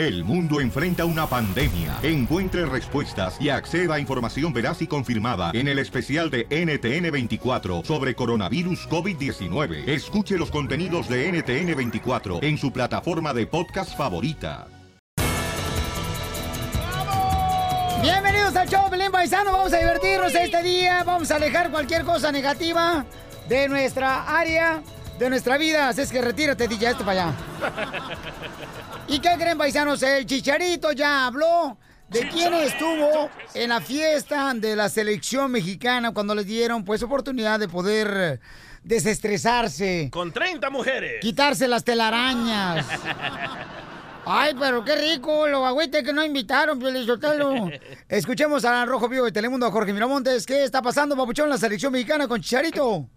El mundo enfrenta una pandemia. Encuentre respuestas y acceda a información veraz y confirmada en el especial de NTN24 sobre coronavirus COVID-19. Escuche los contenidos de NTN24 en su plataforma de podcast favorita. Bienvenidos al show Belén Paisano. Vamos a divertirnos este día. Vamos a alejar cualquier cosa negativa de nuestra área, de nuestra vida. Así es que retírate, DJ, este para allá. ¿Y qué creen, paisanos? El Chicharito ya habló de quién estuvo en la fiesta de la selección mexicana cuando les dieron pues oportunidad de poder desestresarse, Con 30 mujeres. quitarse las telarañas. Ay, pero qué rico, los agüites que no invitaron, Pielizotelo. Escuchemos a Rojo Vivo de Telemundo, a Jorge Miramontes. ¿Qué está pasando, papuchón, en la selección mexicana con Chicharito?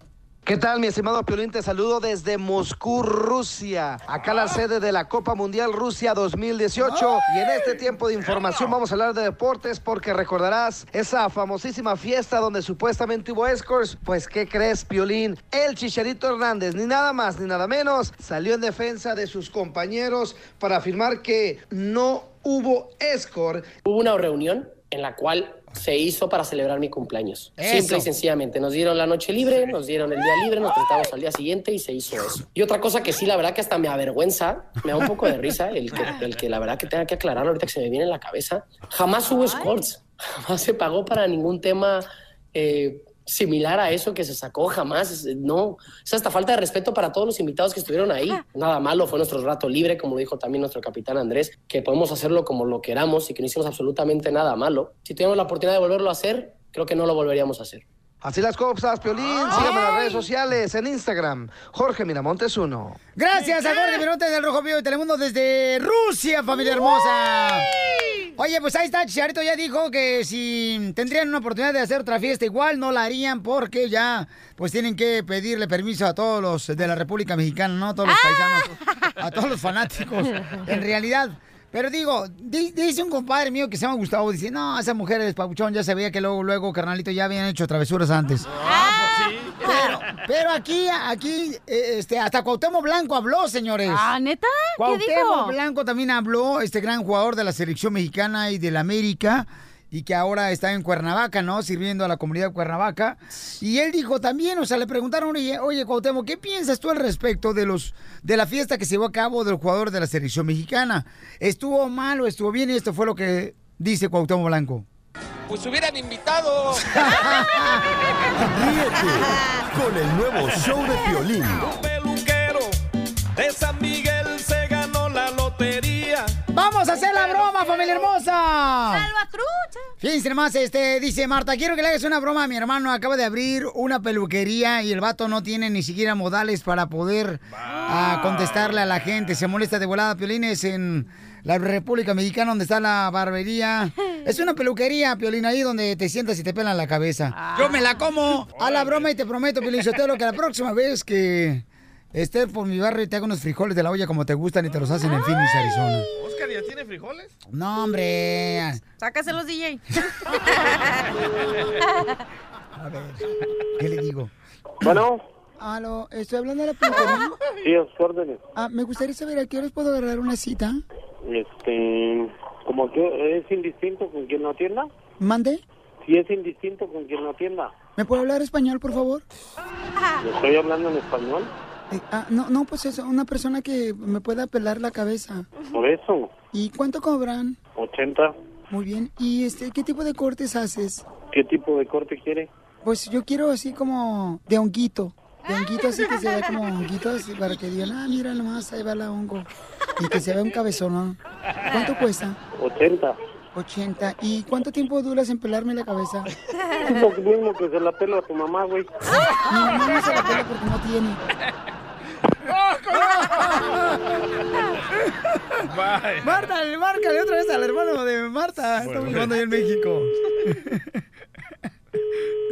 ¿Qué tal, mi estimado Piolín? Te saludo desde Moscú, Rusia. Acá la sede de la Copa Mundial Rusia 2018. Y en este tiempo de información vamos a hablar de deportes porque recordarás esa famosísima fiesta donde supuestamente hubo escorts. Pues, ¿qué crees, Piolín? El Chicharito Hernández, ni nada más ni nada menos, salió en defensa de sus compañeros para afirmar que no hubo escort. Hubo una reunión en la cual se hizo para celebrar mi cumpleaños. Eso. Simple y sencillamente. Nos dieron la noche libre, nos dieron el día libre, nos tratamos al día siguiente y se hizo eso. Y otra cosa que sí, la verdad que hasta me avergüenza, me da un poco de risa, el que, el que la verdad que tenga que aclarar ahorita que se me viene en la cabeza. Jamás hubo escorts, jamás se pagó para ningún tema eh, similar a eso que se sacó, jamás. No, es hasta falta de respeto para todos los invitados que estuvieron ahí. Nada malo, fue nuestro rato libre, como dijo también nuestro capitán Andrés, que podemos hacerlo como lo queramos y que no hicimos absolutamente nada malo. Si tuviéramos la oportunidad de volverlo a hacer, creo que no lo volveríamos a hacer. Así las cosas, Piolín. Sígueme en las redes sociales, en Instagram. Jorge Miramontes 1. Gracias a Jorge Miramontes del Rojo Vivo de Telemundo desde Rusia, familia hermosa. Oye, pues ahí está, Chicharito ya dijo que si tendrían una oportunidad de hacer otra fiesta, igual no la harían porque ya pues tienen que pedirle permiso a todos los de la República Mexicana, ¿no? A todos los paisanos, a todos los fanáticos, en realidad. Pero digo, di- dice un compadre mío que se llama Gustavo, dice, no, esa mujer es papuchón, ya se veía que luego, luego, carnalito, ya habían hecho travesuras antes. Pero, pero aquí, aquí, eh, este, hasta Cuauhtémoc Blanco habló, señores. Ah, ¿neta? ¿Qué Cuauhtémoc dijo? Blanco también habló, este gran jugador de la selección mexicana y del América, y que ahora está en Cuernavaca, ¿no? Sirviendo a la comunidad de Cuernavaca. Y él dijo también, o sea, le preguntaron, oye, oye Cuauhtémoc, ¿qué piensas tú al respecto de los de la fiesta que se llevó a cabo del jugador de la selección mexicana? ¿Estuvo mal o estuvo bien? Y esto fue lo que dice Cuauhtémoc Blanco. Pues hubieran invitado. Ríete con el nuevo show de Piolín. Peluquero de San Miguel ¡Vamos a hacer la broma, familia hermosa! ¡Salvatrucha! Fíjense nomás, este, dice Marta, quiero que le hagas una broma a mi hermano. Acaba de abrir una peluquería y el vato no tiene ni siquiera modales para poder ah, contestarle a la gente. Se molesta de volada, Piolines, en la República Mexicana, donde está la barbería. Es una peluquería, Piolín, ahí donde te sientas y te pelan la cabeza. Yo me la como a la broma y te prometo, Piolín, Sotelo, que la próxima vez que esté por mi barrio te hago unos frijoles de la olla como te gustan y te los hacen en Phoenix, Arizona. ¿Oscar ya tiene frijoles? No, hombre. Sácaselos, DJ. A ver, ¿qué le digo? Bueno, Aló, estoy hablando de la peluquería. sí, a sus órdenes. Ah, me gustaría saber a qué horas puedo agarrar una cita. Este, como que es indistinto con quien no atienda. ¿Mande? Si es indistinto con quien no atienda. ¿Me puede hablar español, por favor? ¿Le estoy hablando en español? Eh, ah, no, no, pues eso, una persona que me pueda pelar la cabeza. Por eso, ¿Y cuánto cobran? 80. Muy bien. ¿Y este, qué tipo de cortes haces? ¿Qué tipo de corte quiere? Pues yo quiero así como de honguito. De honguito así que se vea como honguito así para que digan, ah, mira nomás, ahí va la hongo. Y que se vea un cabezón, ¿no? ¿Cuánto cuesta? 80. 80. ¿Y cuánto tiempo duras en pelarme la cabeza? Es lo mismo que se la pelo a tu mamá, güey. Mi mamá no se la pela porque no tiene. Marta, márcale otra vez al hermano de Marta. Estamos jugando allá en México.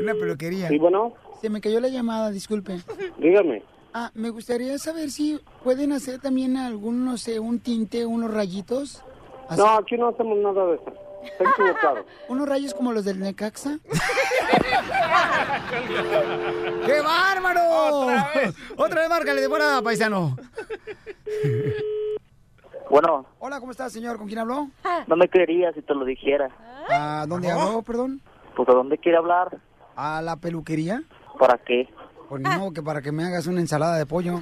Una peluquería. Sí, bueno, Se me cayó la llamada, disculpe. dígame. Ah, me gustaría saber si pueden hacer también algún, no sé, un tinte, unos rayitos. Así- No, aquí no hacemos nada de eso. Está equivocado. Unos rayos como los del Necaxa. ¡Qué bárbaro! Otra vez, márcale de volada, paisano. Bueno, Hola, ¿cómo estás, señor? ¿Con quién habló? no me creería si te lo dijera. ¿A dónde habló, perdón? Pues ¿a dónde quiere hablar? ¿A la peluquería? ¿Para qué? Pues no, que para que me hagas una ensalada de pollo.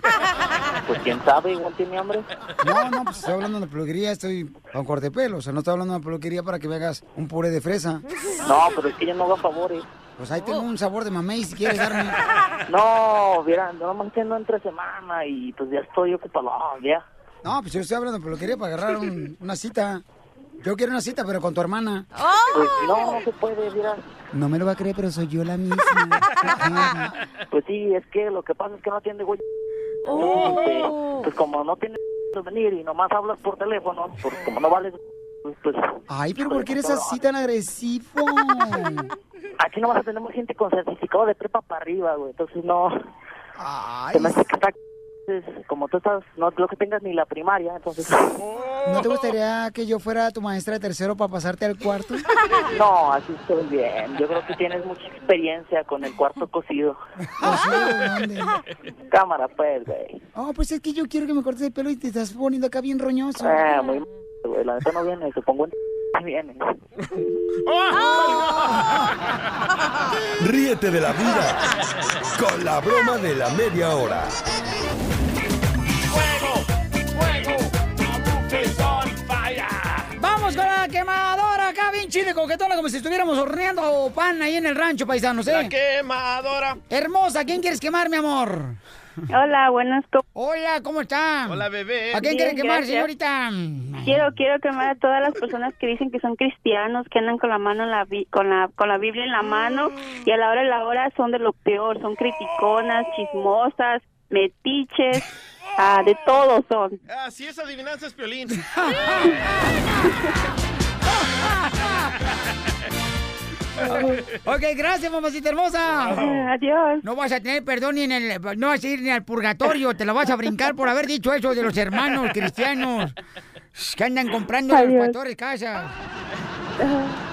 Pues quién sabe, igual tiene hambre. No, no, pues estoy hablando de peluquería, estoy con corte pelo. O sea, no estoy hablando de peluquería para que me hagas un puré de fresa. No, pero es que yo no hago favores. Pues ahí tengo un sabor de mamey si quieres darme. No, mira, no no entre semana y pues ya estoy ocupado, ya. No, pues yo estoy hablando de peluquería para agarrar un- una cita. Yo quiero una cita, pero con tu hermana. Pues no, no se puede, mira. No me lo va a creer, pero soy yo la misma. Pues sí, es que lo que pasa es que no atiende güey. Entonces, este, pues como no tiene de venir y nomás hablas por teléfono, pues como no vale, pues... pues Ay, pero ¿por qué eres así tan agresivo? Aquí nomás tenemos gente con certificado de prepa para arriba, güey. Entonces no... Ay. Se me hace que está... entonces, Como tú estás, no creo que tengas ni la primaria, entonces... ¿No te gustaría que yo fuera tu maestra de tercero para pasarte al cuarto? No, así estoy bien. Yo creo que tienes mucha experiencia con el cuarto cocido. Cámara, pues, güey. Oh, pues es que yo quiero que me cortes el pelo y te estás poniendo acá bien roñoso. Ah, muy m- güey. La neta no viene, supongo en... viene. Ríete de la vida con la broma de la media hora. Vamos con la quemadora acá, bien chile, coquetona, como si estuviéramos horneando pan ahí en el rancho, paisanos, ¿eh? La quemadora. Hermosa, ¿a quién quieres quemar, mi amor? Hola, buenas. Hola, ¿cómo está? Hola, bebé. ¿A quién quiere quemar, gracias. señorita? Quiero, quiero quemar a todas las personas que dicen que son cristianos, que andan con la mano en la bi- con la con la Biblia en la mano y a la hora de la hora son de lo peor, son criticonas, chismosas, metiches, ah, de todo son. Ah, sí, esa adivinanza es piolín. Ok, gracias, mamacita hermosa. Adiós. No vas a tener perdón ni en el... No vas a ir ni al purgatorio, te la vas a brincar por haber dicho eso de los hermanos cristianos que andan comprando a los Adiós. pastores casas.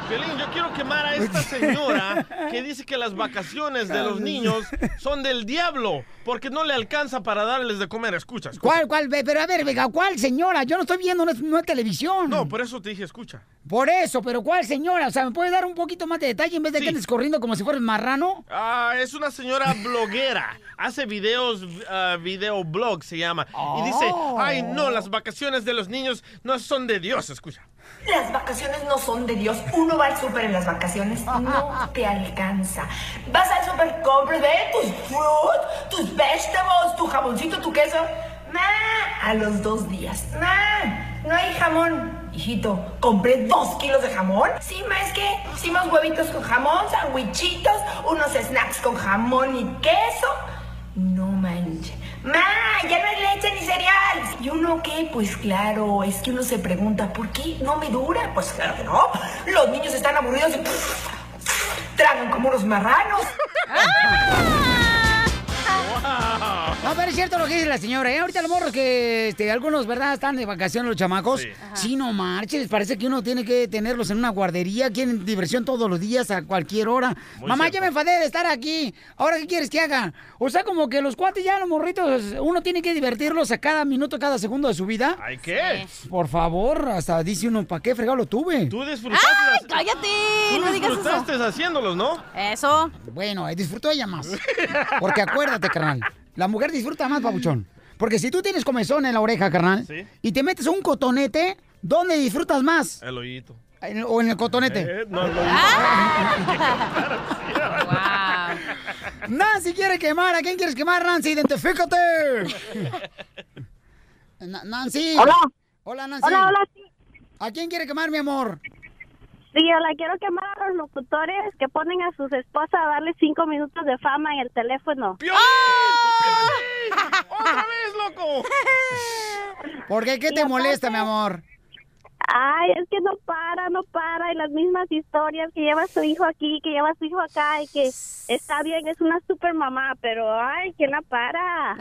Piolín, yo quiero quemar a esta señora que dice que las vacaciones de los niños son del diablo porque no le alcanza para darles de comer. Escucha, escucha. ¿Cuál, cuál? Pero a ver, venga, ¿cuál señora? Yo no estoy viendo, no es, no es televisión. No, por eso te dije, escucha. Por eso, pero ¿cuál señora? O sea, ¿me puedes dar un poquito más de detalle en vez de que andes corriendo como si fueras marrano? Ah, es una señora bloguera. Hace videos, uh, videoblog se llama. Y dice, Oh. ay no, las vacaciones de los niños no son de Dios. Escucha. Las vacaciones no son de Dios. Uno va al súper en las vacaciones no te alcanza. Vas al súper, compras tus fruit, tus vegetables, tu jamoncito, tu queso. Ma, a los dos días. Ma, no hay jamón. Hijito, compré dos kilos de jamón. Sí, ma, es que hicimos huevitos con jamón, sandwichitos, unos snacks con jamón y queso. No manches. Ma, ya no hay leche ni cereal. ¿Y uno qué? Pues claro, es que uno se pregunta, ¿por qué no me dura? Pues claro que no. Los niños están aburridos y tragan como unos marranos. No, pero es cierto lo que dice la señora, ¿eh? Ahorita los morros que este, algunos, ¿verdad? Están de vacaciones los chamacos. Sí. no marches, parece que uno tiene que tenerlos en una guardería, quieren diversión todos los días, a cualquier hora. Muy Mamá, cierto. ya me enfadé de estar aquí. ¿Ahora qué quieres que haga? O sea, como que los cuates ya, los morritos, uno tiene que divertirlos a cada minuto, cada segundo de su vida. ¿Ay qué? Por favor, hasta dice uno, ¿para qué fregado lo tuve? Tú disfrutaste. ¡Ay, cállate! Tú No digas eso. disfrutaste haciéndolos, ¿no? Eso. Bueno, disfrutó ella más. Porque acuérdate, carnal, la mujer disfruta más, papuchón. Porque si tú tienes comezón en la oreja, carnal, Sí. y te metes un cotonete, ¿dónde disfrutas más? El oído. ¿En- ¿O en el cotonete? Eh, no, el oído. Nancy quiere quemar. ¿A quién quieres quemar, Nancy? Identifícate. Na- Nancy. Hola. Hola, Nancy. Hola, hola. ¿A quién quiere quemar, mi amor? Sí, yo la quiero quemar a los locutores que ponen a sus esposas a darle cinco minutos de fama en el teléfono. ¡Otra vez, loco! ¿Por qué? ¿Qué te molesta, mi amor? Ay, es que no para, no para, y las mismas historias que lleva su hijo aquí, que lleva su hijo acá, y que está bien, es una super mamá, pero ay, ¿quién la para?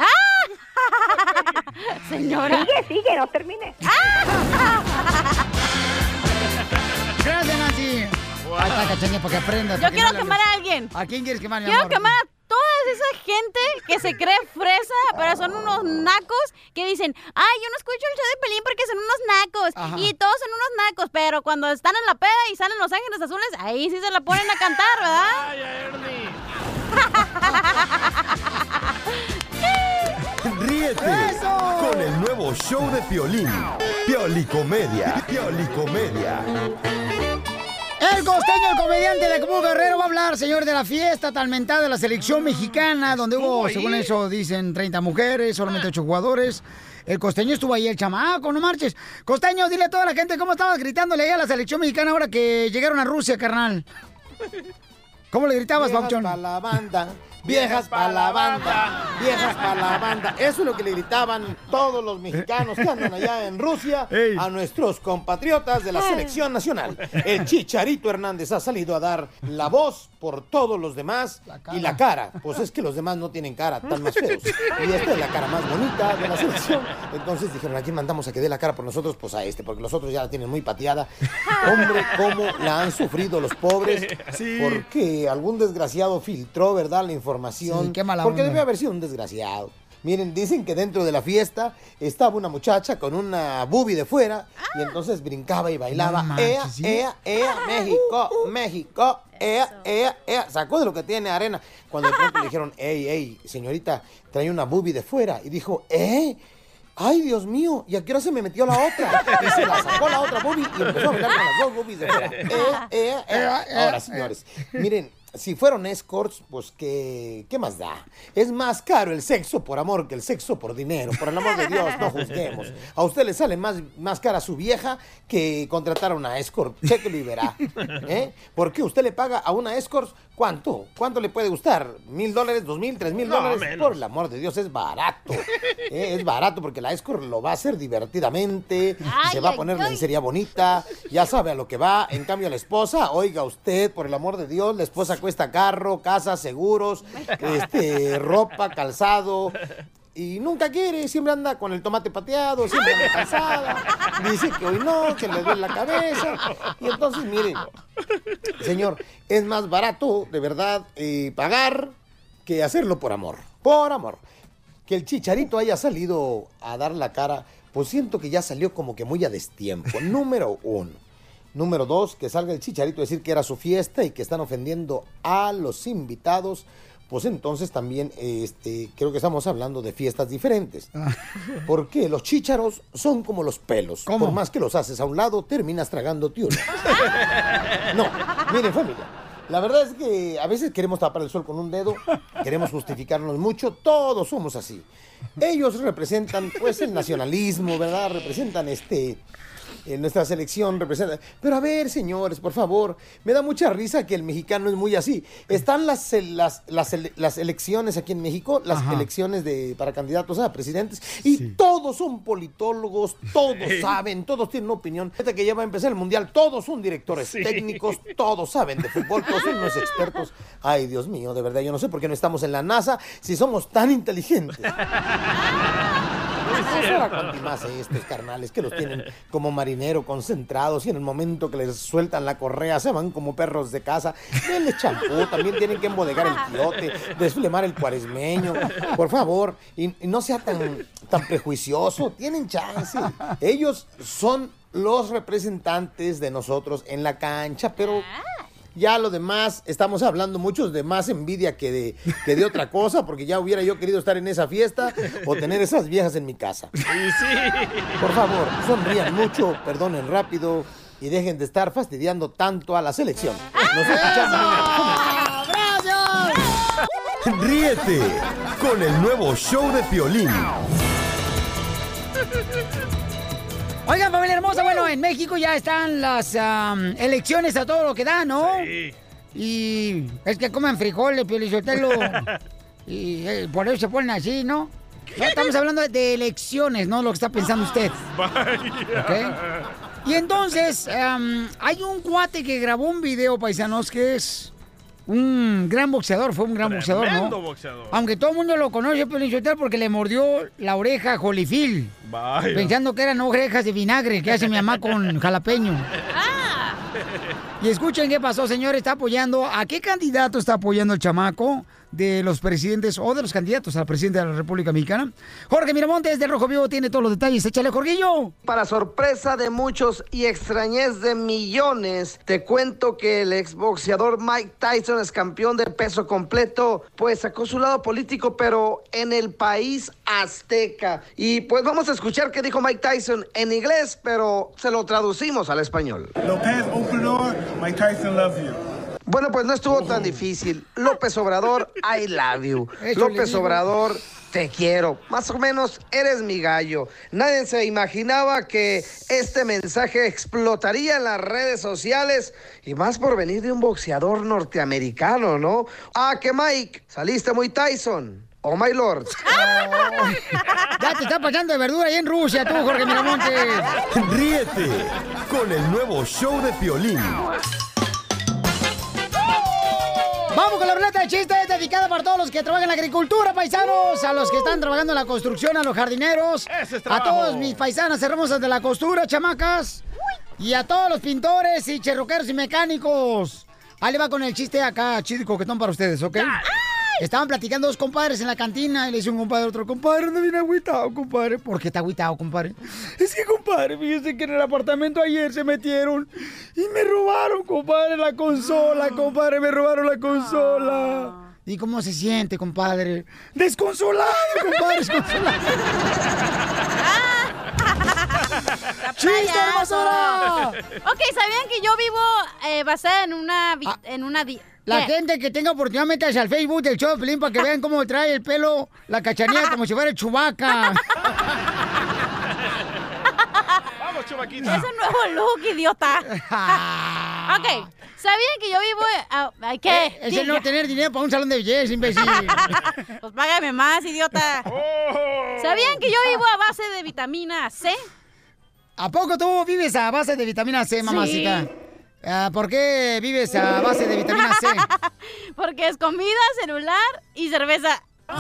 Señora. Sigue, sigue, no termine. Gracias, Nancy. Ahí está, cachanilla, para que aprendas. Yo quiero quemar a alguien. ¿A quién quieres quemar, mi Quiero amor? quemar a todas esa gente que se cree fresa, pero son unos nacos que dicen, ay, yo no escucho el show de Pelín porque son unos nacos. Ajá. Y todos son unos nacos, pero cuando están en la peda y salen Los Ángeles Azules, ahí sí se la ponen a cantar, ¿verdad? Ríete con el nuevo show de Piolín. Piolicomedia. Piolicomedia. El costeño, el comediante de Acapulco Guerrero va a hablar, señor, de la fiesta tan mentada de la selección mexicana, donde hubo, ahí. según eso, dicen 30 mujeres, solamente 8 jugadores. El costeño estuvo ahí, el chamaco, no marches. Costeño, dile a toda la gente cómo estabas gritándole ahí a la selección mexicana ahora que llegaron a Rusia, carnal. ¿Cómo le gritabas, Viejas Pauchón? pa' la banda, viejas para la banda, viejas para la banda. Eso es lo que le gritaban todos los mexicanos que andan allá en Rusia a nuestros compatriotas de la selección nacional. El Chicharito Hernández ha salido a dar la voz por todos los demás y la cara. Pues es que los demás no tienen cara, tan más feos. Y esta es la cara más bonita de la selección. Entonces dijeron, ¿a quién mandamos a que dé la cara por nosotros? Pues a este, porque los otros ya la tienen muy pateada. Hombre, cómo la han sufrido los pobres. Sí. Porque algún desgraciado filtró, ¿verdad? La información. Sí, qué mala Porque onda. debe haber sido un desgraciado. Miren, dicen que dentro de la fiesta estaba una muchacha con una boobie de fuera y entonces brincaba y bailaba. No ea, manches, ¿sí? ea, ea, México, México, ea, ea, ea. Sacó de lo que tiene arena. Cuando de pronto le dijeron, ey, ey, señorita, trae una boobie de fuera. Y dijo, ¿eh? Ay, Dios mío, ¿y a qué hora se me metió la otra? Y se la sacó la otra boobie y empezó a bailar con las dos boobies de fuera. Ea, ea, ea. Ahora, señores, miren, si fueron escorts, pues ¿qué, ¿qué más da? Es más caro el sexo por amor que el sexo por dinero. Por el amor de Dios, no juzguemos. A usted le sale más, más cara su vieja que contratar a una escort. Chéquelo y verá. ¿Eh? ¿Por qué usted le paga a una escort? ¿Cuánto? ¿Cuánto le puede gustar? ¿Mil dólares, dos mil, tres mil dólares? Por el amor de Dios, es barato. ¿Eh? Es barato porque la escort lo va a hacer divertidamente. Ay, se va a poner ay. lencería bonita. Ya sabe a lo que va. En cambio, la esposa, oiga usted, por el amor de Dios, la esposa cuesta carro, casa, seguros, este, ropa, calzado. Y nunca quiere, siempre anda con el tomate pateado, siempre anda cansada. Dice que hoy no, que le duele la cabeza. Y entonces, mire, señor, es más barato, de verdad, eh, pagar que hacerlo por amor. Por amor. Que el chicharito haya salido a dar la cara, pues siento que ya salió como que muy a destiempo. Número uno. Número dos, que salga el chicharito a decir que era su fiesta y que están ofendiendo a los invitados. Pues entonces también este, creo que estamos hablando de fiestas diferentes. Porque los chícharos son como los pelos. Por más que los haces a un lado, terminas tragándote uno. No, miren familia. La verdad es que a veces queremos tapar el sol con un dedo, queremos justificarnos mucho, todos somos así. Ellos representan pues el nacionalismo, ¿verdad? Representan este en nuestra selección representa. Pero a ver, señores, por favor, me da mucha risa que el mexicano es muy así. Están las, las, las, ele- las elecciones aquí en México, las Ajá. elecciones de, para candidatos a presidentes, y todos son politólogos, todos Sí. saben, todos tienen una opinión. Desde que ya va a empezar el mundial, todos son directores Sí. técnicos, todos saben de fútbol, todos son expertos. Ay, Dios mío, de verdad, yo no sé por qué no estamos en la NASA si somos tan inteligentes. Con más estos carnales que los tienen como marinero concentrados y en el momento que les sueltan la correa se van como perros de casa. Denle champú, también tienen que embodegar el quiote, desflemar el cuaresmeño, por favor, y, y no sea tan, tan prejuicioso, tienen chance. Ellos son los representantes de nosotros en la cancha, pero ya lo demás, estamos hablando muchos de más envidia que de, que de otra cosa, porque ya hubiera yo querido estar en esa fiesta o tener esas viejas en mi casa. Por favor, sonrían mucho, perdonen rápido y dejen de estar fastidiando tanto a la selección. Nos escuchamos. Ríete con el nuevo show de Piolín. Oigan, familia hermosa, bueno, en México ya están las elecciones a todo lo que da, ¿no? Y es que comen frijoles, piolichotelo. y eh, por eso se ponen así, ¿no? Ya estamos hablando de elecciones, ¿no? Lo que está pensando usted. Y entonces, hay un cuate que grabó un video, paisanos, que es un gran boxeador, fue un gran boxeador, ¿no? boxeador. Aunque todo el mundo lo conoce, Piolichotelo, porque le mordió la oreja a. Vaya. Pensando que eran orejas de vinagre que hace mi mamá con jalapeño. Y escuchen qué pasó, señor. Está apoyando. ¿A qué candidato está apoyando el chamaco? De los presidentes o de los candidatos a la presidencia de la República Mexicana. Jorge Miramontes del Rojo Vivo tiene todos los detalles. Échale, Jorguillo. Para sorpresa de muchos y extrañez de millones, te cuento que el exboxeador Mike Tyson es campeón de peso completo, pues sacó su lado político, pero en el país azteca. Y pues vamos a escuchar qué dijo Mike Tyson en inglés, pero se lo traducimos al español. López Obrador, Mike Tyson loves you. Bueno, pues no estuvo tan difícil. López Obrador, I love you. López. Obrador, te quiero. Más o menos eres mi gallo. Nadie se imaginaba que este mensaje explotaría en las redes sociales y más por venir de un boxeador norteamericano, ¿no? Ah, que Mike, saliste muy Tyson. Oh, my lord. Ya te está pasando de verdura ahí en Rusia, tú, Jorge Miramontes. Ríete con el nuevo show de Piolín. Vamos con la ruleta de chistes dedicada para todos los que trabajan en la agricultura, paisanos, a los que están trabajando en la construcción, a los jardineros, Ese es a todos mis paisanas hermosas de la costura, chamacas, y a todos los pintores y cherroqueros y mecánicos. Ahí le va con el chiste acá, chido coquetón para ustedes, ¿ok? Estaban platicando dos compadres en la cantina y le dice un compadre a otro, compadre, no viene agüitado, compadre. ¿Por qué está agüitado, compadre? Es que, compadre, fíjese que en el apartamento ayer se metieron y me robaron, compadre, la consola, compadre, me robaron la consola. ¿Y cómo se siente, compadre? Desconsolado, compadre, desconsolado. ¡Chiste, hermosura! Ok, ¿sabían que yo vivo eh, basada en una... vi- en una Ah, La ¿Qué? gente que tenga oportunidad, métase al Facebook del show de Pelín para que vean cómo trae el pelo la cachanilla como si fuera el chubaca. Vamos, chubaquita. Es un nuevo look, idiota. ok, ¿sabían que yo vivo... ay, ¿Qué? Eh, Es el no tener dinero para un salón de belleza, imbécil. Pues págame más, idiota. ¿Sabían que yo vivo a base de vitamina C? ¿A poco tú vives a base de vitamina C, mamacita? Ah, ¿Por qué vives a base de vitamina C? Porque es comida, celular y cerveza.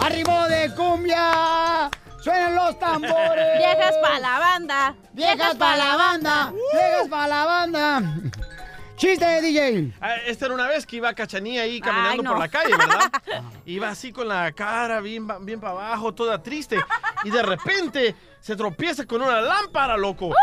¡Arribo de cumbia! ¡Suenan los tambores! Viejas pa' la banda. ¡Viejas para la banda! ¡Viejas para la banda! ¡Chiste, DJ! Ah, Esta era una vez que iba Cachanía ahí caminando no. por la calle, ¿verdad? Iba así con la cara bien, bien para abajo, toda triste. Y de repente se tropieza con una lámpara, loco.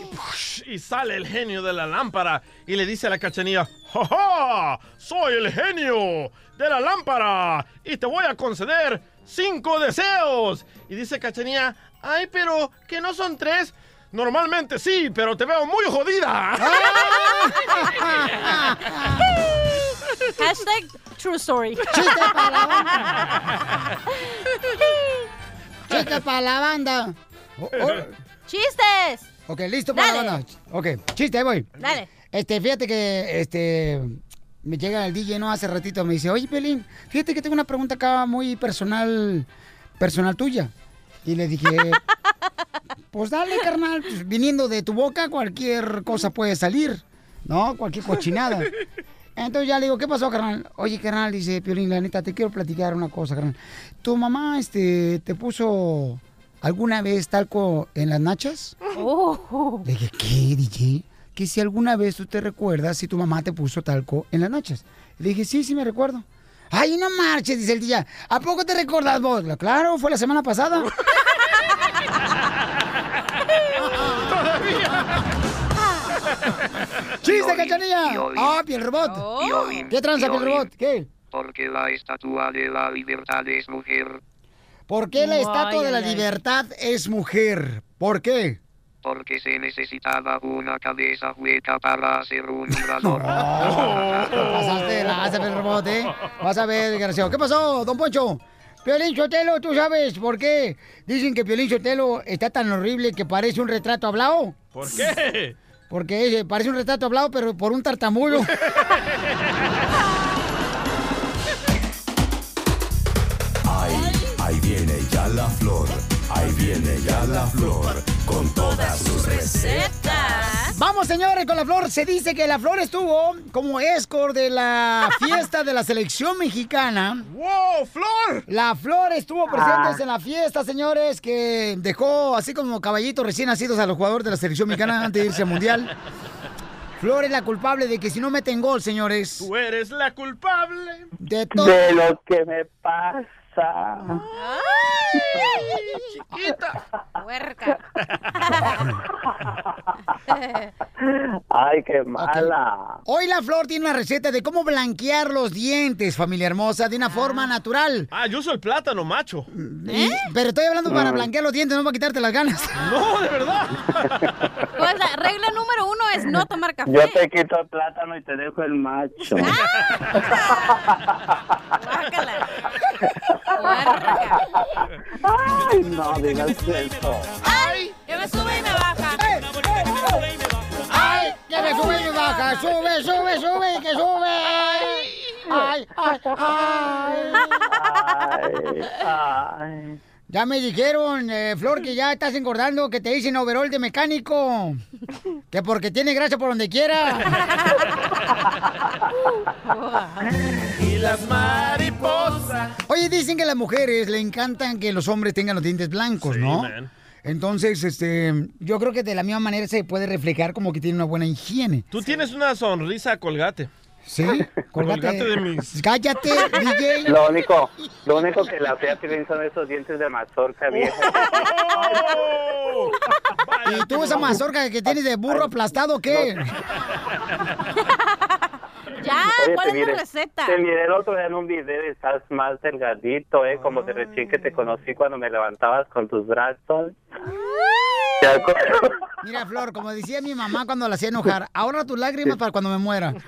Y, push, y sale el genio de la lámpara y le dice a la Cachanía, ¡Ja, ja! Soy el genio de la lámpara y te voy a conceder cinco deseos. Y dice Cachanía, ¡ay, pero que no son tres! Normalmente sí, pero te veo muy jodida. Hashtag true story. ¡Chiste para la banda! ¡Chiste para la banda! Oh, oh. ¡Chistes! Ok, listo para Dale. la banda. Ok, chiste, ahí voy. Dale. Este, fíjate que, este, me llega el DJ, ¿no? Hace ratito me dice, oye, Pelín, fíjate que tengo una pregunta acá muy personal, personal tuya. Y le dije, pues dale, carnal, pues, viniendo de tu boca cualquier cosa puede salir, ¿no? Cualquier cochinada. Entonces ya le digo, ¿qué pasó, carnal? Oye, carnal, dice Piolín, la neta, te quiero platicar una cosa, carnal. ¿Tu mamá, este, te puso alguna vez talco en las nachas? Oh. Le dije, ¿qué, DJ? Que si alguna vez tú te recuerdas si tu mamá te puso talco en las nachas. Le dije, sí, sí me recuerdo. Ay, no marches, dice el DJ. ¿A poco te recuerdas vos? Claro, fue la semana pasada. ¡Chiste, cachanilla! ¡Ah, piel robot! ¿Qué tranza, piel robot? ¿Qué? Porque la estatua de la libertad es mujer. ¿Por qué la Ay, estatua de la libertad es mujer? ¿Por qué? Porque se necesitaba una cabeza hueca para hacer un mirador. Te pasaste de lanza, piel robot, ¿eh? Vas a ver, desgraciado. ¿Qué pasó, don Poncho? Piolín Sotelo, ¿tú sabes por qué dicen que Piolín Sotelo está tan horrible que parece un retrato hablado? ¿Por qué? Porque eh, parece un retrato hablado, pero por un tartamudo. ya la flor. Ahí viene ya la flor. Con todas sus recetas. Vamos, señores, con la flor. Se dice que la flor estuvo como escort de la fiesta de la selección mexicana. ¡Wow, Flor! La flor estuvo presente Ah. en la fiesta, señores, que dejó así como caballitos recién nacidos a los jugadores de la selección mexicana antes de irse al mundial. Flor es la culpable de que si no meten gol, señores. Tú eres la culpable. De todo. De lo que me pasa. Chiquita. Puerca. Ay, qué mala. Hoy la Flor tiene una receta de cómo blanquear los dientes, familia hermosa, de una forma natural. Ah, yo soy el plátano, macho. Y- pero estoy hablando para Mm. blanquear los dientes, no para quitarte las ganas. No, de verdad. Pues la regla número uno es no tomar café. Yo te quito el plátano y te dejo el macho. Ay, no digas eso. ¡Ay! Que me sube y me baja. ¡Ay! Que me sube y me baja. Sube, sube, sube, que sube. Ay, ay, ay. Ya me dijeron, eh, Flor, que ya estás engordando, que te dicen overall de mecánico. Que porque tiene grasa por donde quiera. Y las mariposas. Oye, dicen que a las mujeres le encantan que los hombres tengan los dientes blancos, ¿no? man. Entonces, este, yo creo que de la misma manera se puede reflejar como que tiene una buena higiene. Tú tienes una sonrisa colgate. Sí, Colgate de mis. Cállate, DJ. Lo único, lo único que la fea tiene son esos dientes de mazorca vieja. ¿Y tú esa mazorca que tienes de burro aplastado qué? Ya, Oye, ¿cuál es la receta? Te miré el otro día en un video y estás más delgadito, ¿eh? Como de recién que te conocí cuando me levantabas con tus brazos. Mira, Flor, como decía mi mamá cuando la hacía enojar, ahorra tus lágrimas para cuando me muera. ¿Tú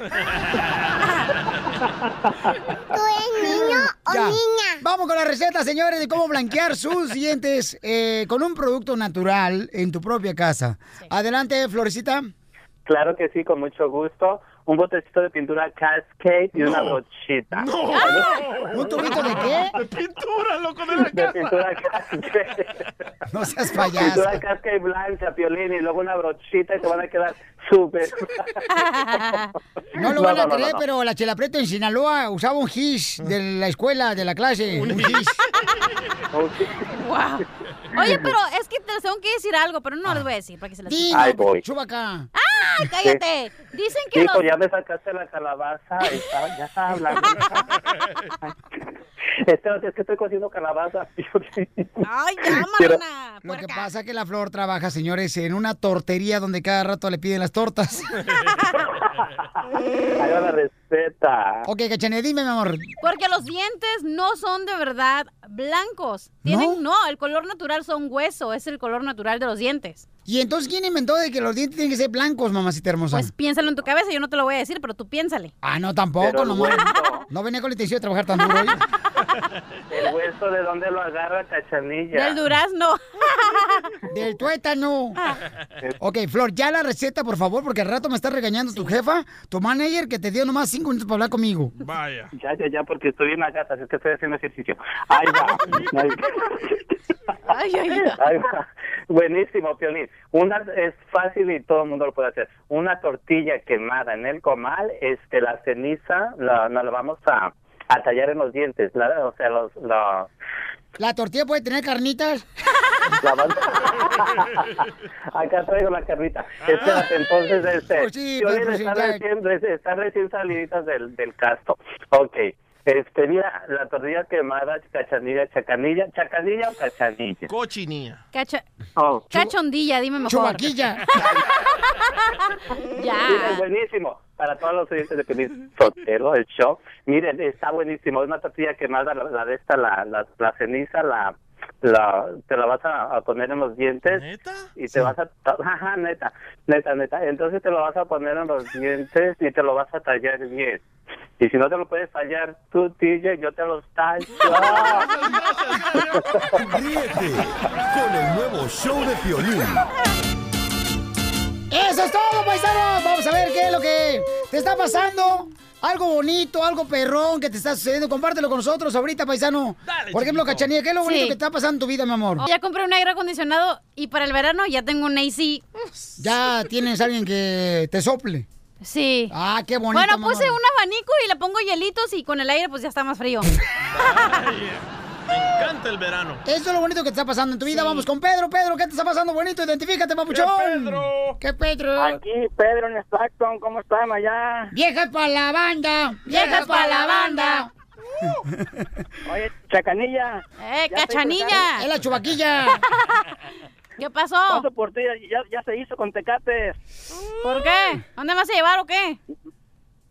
eres niño o Ya. niña? Vamos con la receta, señores, de cómo blanquear sus dientes eh, con un producto natural en tu propia casa. Adelante, Florecita. Claro que sí, con mucho gusto. Un botecito de pintura Cascade y una brochita. ¿Un tubito de qué? De pintura, loco, de la De pintura Cascade. No seas payaso. Pintura Cascade blanca, piolín, y luego una brochita y te van a quedar súper. No lo van a no, no, creer, no. pero la Chela Prieto en Sinaloa usaba un gis de la escuela, de la clase. Un gis. Wow. Oye, pero es que te les tengo que decir algo, pero no les voy a decir para que se las Dino, Ahí voy. chupa acá. ¡Ah! ¡Cállate! Dicen que Hijo, los... ya me sacaste la calabaza. Estaba- ya estaba hablando. Espérate, es que estoy cociendo calabaza. ¡Ay, ya, marrana! Lo que pasa es que la Flor trabaja, señores, en una tortería donde cada rato le piden las tortas. Ahí va la receta. ok, Cachane, dime, mi amor. Porque los dientes no son de verdad blancos. Tienen, no, el color natural son hueso, es el color natural de los dientes. ¿Y entonces quién inventó de que los dientes tienen que ser blancos, mamacita hermosa? Pues piénsalo en tu cabeza, yo no te lo voy a decir, pero tú piénsale. ah, no, tampoco, Pero no. No venía con la intención de trabajar tan duro hoy. El hueso de dónde lo agarra cachanilla. Del durazno. Del tuétano. Ok, Flor, ya la receta, por favor, porque al rato me está regañando tu jefa, tu manager, que te dio nomás cinco minutos para hablar conmigo. Vaya. Ya, ya, ya, porque estoy en la gata, así es que estoy haciendo ejercicio. Ahí va. Ay, ay, ay. Ahí va. Buenísimo, Piolín. Una es fácil y todo el mundo lo puede hacer. Una tortilla quemada en el comal, este, la ceniza, la, no la vamos a, a tallar en los dientes, la- o sea, los, los, ¿La tortilla puede tener carnitas? la Acá traigo la carnita. Espérate, entonces, este, sí, ya. recién, reci- están recién saliditas del, del casto. Ok. Este, mira, la tortilla quemada, cachanilla, chacanilla, chacanilla o cachanilla. Cochinilla. Cacha... Oh. Cachondilla, dime mejor. Chubaquilla. Ya. es buenísimo. Para todos los oyentes de Feliz Sotelo, el show. Miren, está buenísimo. Es una tortilla quemada, la, la de esta, la, la, la ceniza, la, la, te la vas a, a poner en los dientes. Y te vas a, ajá, neta, neta, neta. Entonces te lo vas a poner en los dientes y te lo vas a tallar bien. Y si no te lo puedes tallar tú, DJ, yo te los tallo. Ríete con el nuevo show de Piolín. ¡Eso es todo, paisanos! Vamos a ver qué es lo que te está pasando. Algo bonito, algo perrón que te está sucediendo. Compártelo con nosotros ahorita, paisano. Por ejemplo, Cachanilla, ¿qué es lo bonito Sí. que te está pasando en tu vida, mi amor? Ya compré un aire acondicionado y para el verano ya tengo un AC. Ya tienes alguien que te sople. Sí. Ah, qué bonito. Bueno, puse un abanico y le pongo hielitos y con el aire pues ya está más frío. Me encanta el verano. Eso es lo bonito que te está pasando en tu vida. Vamos con Pedro. Pedro, ¿qué te está pasando bonito? Identifícate, papuchón. Pedro? ¿Qué Pedro? Aquí Pedro en Stockton, ¿cómo están allá? Viejas para la banda. Viejas para la banda. Oye, Chacanilla. ¡Eh, cachanilla! Es la chubaquilla. ¿Qué pasó? Paso por ti, ya, ya se hizo con Tecates. ¿Por qué? ¿Dónde vas a llevar o qué?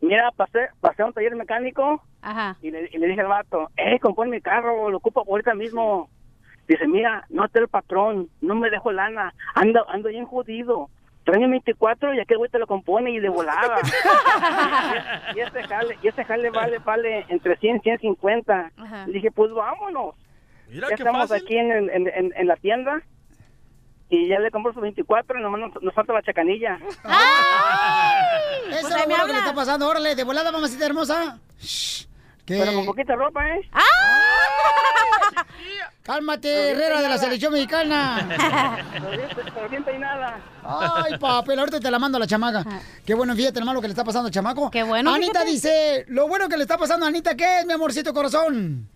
Mira, pasé, pasé a un taller mecánico Ajá. y le, y le dije al vato, eh, compón mi carro, lo ocupo ahorita mismo. Dice, mira, no te el patrón, no me dejo lana, ando, ando bien jodido. Tráeme 24 y aquel güey te lo compone y de volada. y, ese jale, y ese jale vale, vale entre 100 y 150. Ajá. Le dije, pues vámonos. Mira ya estamos fácil. aquí en, en, en- en la tienda y ya le compro sus 24 y nomás nos, nos falta la chacanilla. Eso Pues es lo que le está pasando. Órale, de volada, mamacita hermosa. Shh. ¿Qué? Pero con poquita ropa, ¿eh? Cálmate, Herrera de la selección mexicana. Pero bien, pero bien peinada. Ay, papel, ahorita te la mando a la chamaca. Qué bueno, fíjate, hermano, lo que le está pasando al chamaco. Qué bueno, Anita fíjate. dice, lo bueno que le está pasando a Anita, ¿qué es, mi amorcito corazón?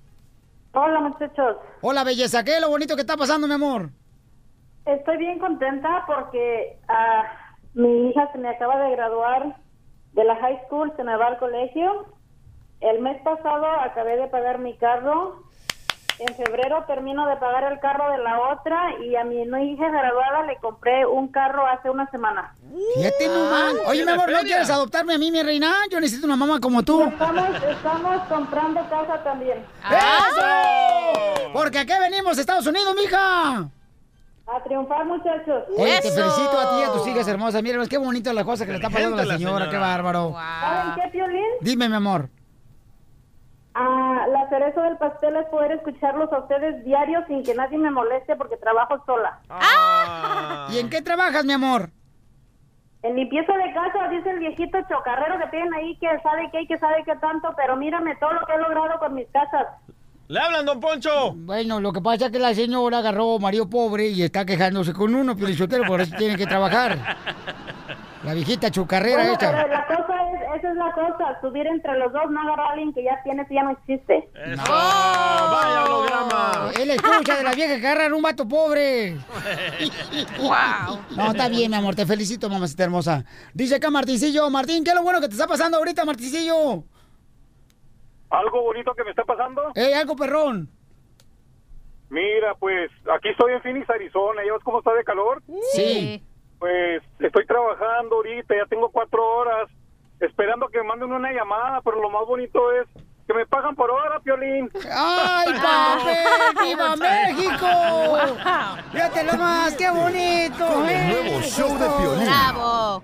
Hola muchachos, Hola, belleza, ¿qué es lo bonito que está pasando, mi amor? estoy bien contenta porque ah, mi hija se me acaba de graduar de la high school, se me va al colegio. El mes pasado acabé de pagar mi carro. En febrero termino de pagar el carro de la otra y a mi no hija graduada le compré un carro hace una semana. Fíjate nomás. Oye, mi amor, ¿no quieres adoptarme a mí, mi reina? Yo necesito una mamá como tú. Estamos, estamos comprando casa también. ¡Eso! Porque aquí venimos, Estados Unidos, mija. A triunfar muchachos. Oye, te felicito a ti y a tus hijas hermosas. Mira, qué bonita la cosa que le está pasando a la señora. Qué bárbaro. ¿Saben qué, Piolín? Dime, mi amor. La cereza del pastel es poder escucharlos a ustedes diarios sin que nadie me moleste porque trabajo sola. Ah. ¿Y en qué trabajas, mi amor? En limpieza de casa, dice el viejito chocarrero que tienen ahí que sabe qué y que sabe qué tanto, pero mírame todo lo que he logrado con mis casas. ¡Le hablan, don Poncho! Bueno, lo que pasa es que la señora agarró marido pobre y está quejándose con uno, Piolichotero, por eso tiene que trabajar. La viejita chucarrera Bueno, pero esta. la cosa esa es la cosa, subir entre los dos, no agarrar a alguien que ya tiene, que ya no existe. ¡Eso! ¡Vaya holograma! Él escucha de las viejas que agarran un vato pobre. ¡Wow! No, está bien, mi amor, te felicito, mamacita hermosa. Dice acá Martincillo, Martín, ¿qué es lo bueno que te está pasando ahorita, Martincillo? Algo bonito que me está pasando. ¡Eh, algo perrón! Mira, pues aquí estoy en Phoenix, Arizona. ¿Ya ves cómo está de calor? Sí. Pues estoy trabajando ahorita, ya tengo cuatro horas, esperando que me manden una llamada, pero lo más bonito es que me pagan por hora, Piolín. ¡Ay, papel! ¡Viva México! Fíjate nomás, qué bonito, ¿eh? nuevo show de Piolín. ¡Bravo!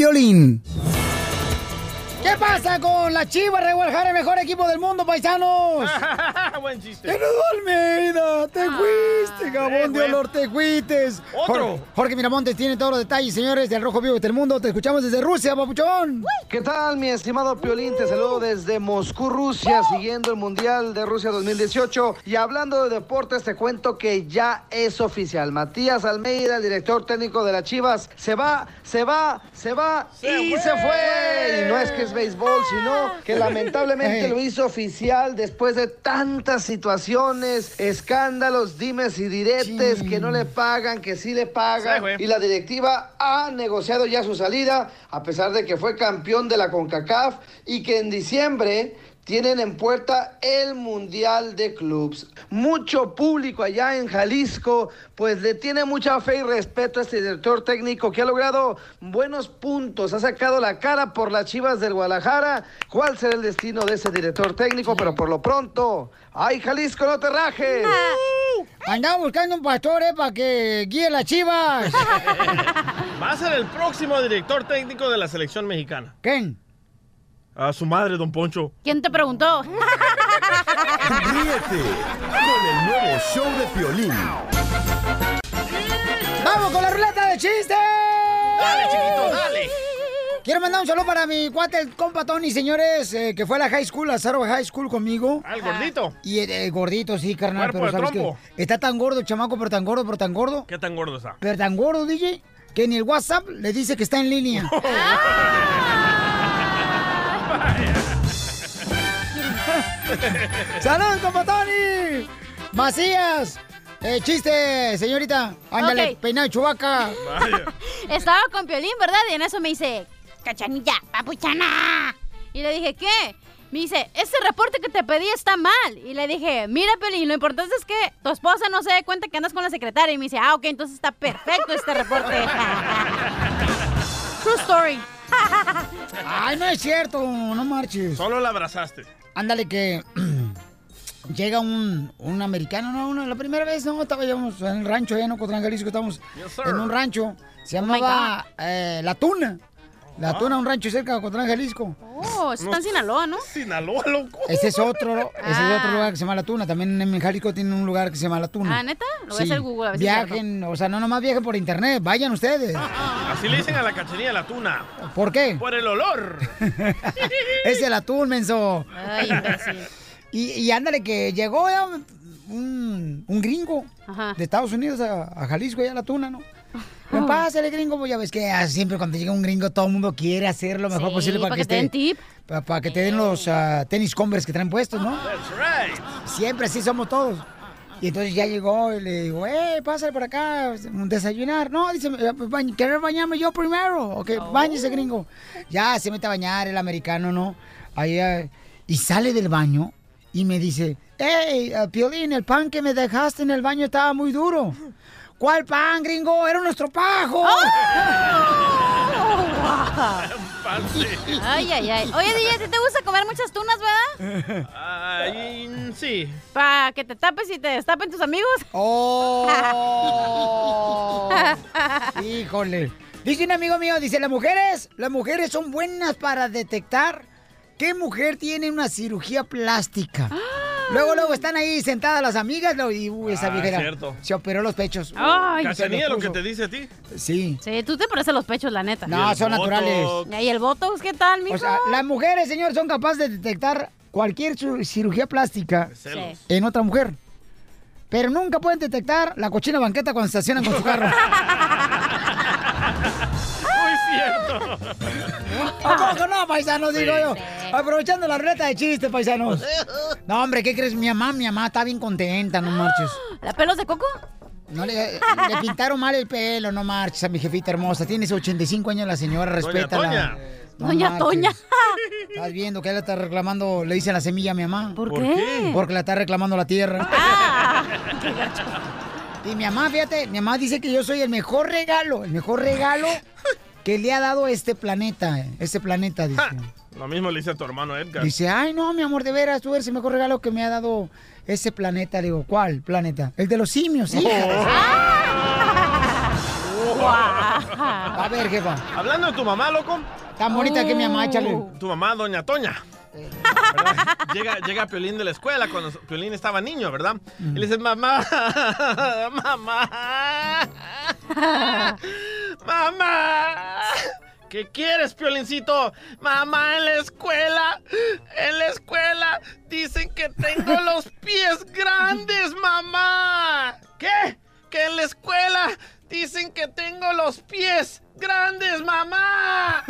Piolín. ¿Qué pasa con la Chivas de Guadalajara, el mejor equipo del mundo, paisanos? Buen chiste. Eduardo Almeida, te fuiste, Gabón eh, de olor, te fuites. Otro. Jorge, Jorge Miramontes tiene todos los detalles, señores, del Rojo Vivo de Telemundo. Te escuchamos desde Rusia, papuchón. ¿Qué tal, mi estimado Piolín? Te saludo desde Moscú, Rusia, siguiendo el Mundial de Rusia 2018. Y hablando de deportes, te cuento que ya es oficial. Matías Almeida, el director técnico de las Chivas, se va, se va, se va y se fue. Y no es que es béisbol, sino que lamentablemente lo hizo oficial después de tantas situaciones, escándalos, dimes y diretes, que no le pagan, que sí le pagan. y la directiva ha negociado ya su salida, a pesar de que fue campeón de la CONCACAF y que en diciembre tienen en puerta el Mundial de Clubs. Mucho público allá en Jalisco, pues le tiene mucha fe y respeto a este director técnico que ha logrado buenos puntos, ha sacado la cara por las Chivas del Guadalajara. ¿Cuál será el destino de ese director técnico? Pero por lo pronto, ¡ay Jalisco, no te rajes! Andamos buscando un pastor, ¿eh? Para que guíe las chivas. Va a ser el próximo director técnico de la selección mexicana. ¿Quién? A su madre, don Poncho. ¿Quién te preguntó? Ríete con el nuevo show de Piolín. ¡Vamos con la ruleta de chistes! Dale, chiquito, dale. Quiero mandar un saludo para mi cuate, el compa Tony, señores, eh, que fue a la high school, a Zaro High School conmigo. Ah, el gordito. Y el, el gordito, sí, carnal, Cuerpo pero de sabes trompo. que está tan gordo el chamaco, pero tan gordo, pero tan gordo, ¿Qué tan gordo está? pero tan gordo, DJ, que ni el WhatsApp le dice que está en línea. ¡Saludos, compa Tony! ¡Macías! Eh, chiste, señorita. Ándale, Ok. peinado chubaca. Estaba con Piolín, ¿verdad? Y en eso me dice, cachanilla, papuchana. Y le dije, ¿qué? Me dice, ese reporte que te pedí está mal. Y le dije, mira, Piolín, lo importante es que tu esposa no se dé cuenta que andas con la secretaria. Y me dice, ah, ok, entonces está perfecto este reporte. True story. Ay, no es cierto, no marches. Solo la abrazaste. Ándale que llega un, un americano, no, Una- la primera vez, no, estábamos en el rancho allá en Ocotlán, Jalisco, estábamos Yes, en un rancho, se Oh llamaba eh, La Tuna. La Tuna, un rancho cerca de Ocotlán, Jalisco. Oh, eso está en Sinaloa, ¿no? Sinaloa, loco. Ese es otro, ese es Ah. otro lugar que se llama La Tuna. También en Jalisco tiene un lugar que se llama La Tuna. Ah, ¿neta? Lo voy a hacer Google a ver si es Viajen, o sea, no nomás viajen por internet, vayan ustedes. Así le dicen a la cachanilla la tuna. ¿Por qué? Por el olor. Es el atún, menso. Ay, imbécil. Y, y ándale que llegó ya un, un gringo Ajá. de Estados Unidos a, a Jalisco, allá a la tuna, ¿no? Me pásale, gringo, pues ya ves que ah, siempre cuando llega un gringo todo el mundo quiere hacer lo mejor Sí, posible para, para que, que te den tip. para que te den los ah, tenis Converse que traen puestos, ¿no? That's right. Siempre así somos todos. Y entonces ya llegó y le digo, eh, pásale por acá, un desayunar. No, dice, "Eh, pues, ¿querer bañarme yo primero? Ok, bañese, gringo. Ya se mete a bañar el americano, ¿no? Ahí, ah, y sale del baño y me dice, hey, ah, Piolín, el pan que me dejaste en el baño estaba muy duro. ¿Cuál pan, gringo? Era nuestro pajo. Ay, ay, ay. Oye, DJ, ¿a ti te gusta comer muchas tunas, verdad? Ay, sí. Para que te tapes y te destapen tus amigos. ¡Oh! Híjole. Dice un amigo mío, dice, las mujeres, las mujeres son buenas para detectar qué mujer tiene una cirugía plástica. Luego, luego están ahí sentadas las amigas lo- y uy, esa Ah, viejera cierto. se operó los pechos. Ay. Cachanilla, lo que te dice a ti. Sí. Sí, tú te pareces los pechos, la neta. No, son naturales. ¿Y el Botox qué tal, mijo? O sea, las mujeres, señor, son capaces de detectar cualquier cir- cirugía plástica Celos. En otra mujer. Pero nunca pueden detectar la cochina banqueta cuando estacionan con su carro. Muy cierto. ¿A poco no, paisanos? Digo yo. Aprovechando la reta de chistes, paisanos. No, hombre, ¿qué crees? Mi mamá, mi mamá está bien contenta, no marches. ¿La pelos de coco? No le, le pintaron mal el pelo, no marches a mi jefita hermosa. Tienes 85 años la señora, respétala. Toña. No Doña marches. Toña. Estás viendo que ella está reclamando, le dice la semilla a mi mamá. ¿Por, ¿Por qué? qué? Porque la está reclamando la tierra. Ah, Y mi mamá, fíjate, mi mamá dice que yo soy el mejor regalo, el mejor regalo que le ha dado este planeta, este planeta, dice. Lo mismo le dice a tu hermano Edgar. Dice, ay, no, mi amor, de veras, tú eres el mejor regalo que me ha dado ese planeta. Le digo, ¿cuál planeta? El de los simios, hija. A ver, jefa. Hablando de tu mamá, loco. Tan bonita que mi mamá, échale. Tu mamá, doña Toña. ¿verdad? Llega, llega Piolín de la escuela cuando Piolín estaba niño, ¿verdad? Y le dice, mamá, mamá, mamá. ¿Qué quieres, Piolincito? Mamá, en la escuela, en la escuela dicen que tengo los pies grandes, mamá. ¿Qué? Que en la escuela dicen que tengo los pies grandes, mamá.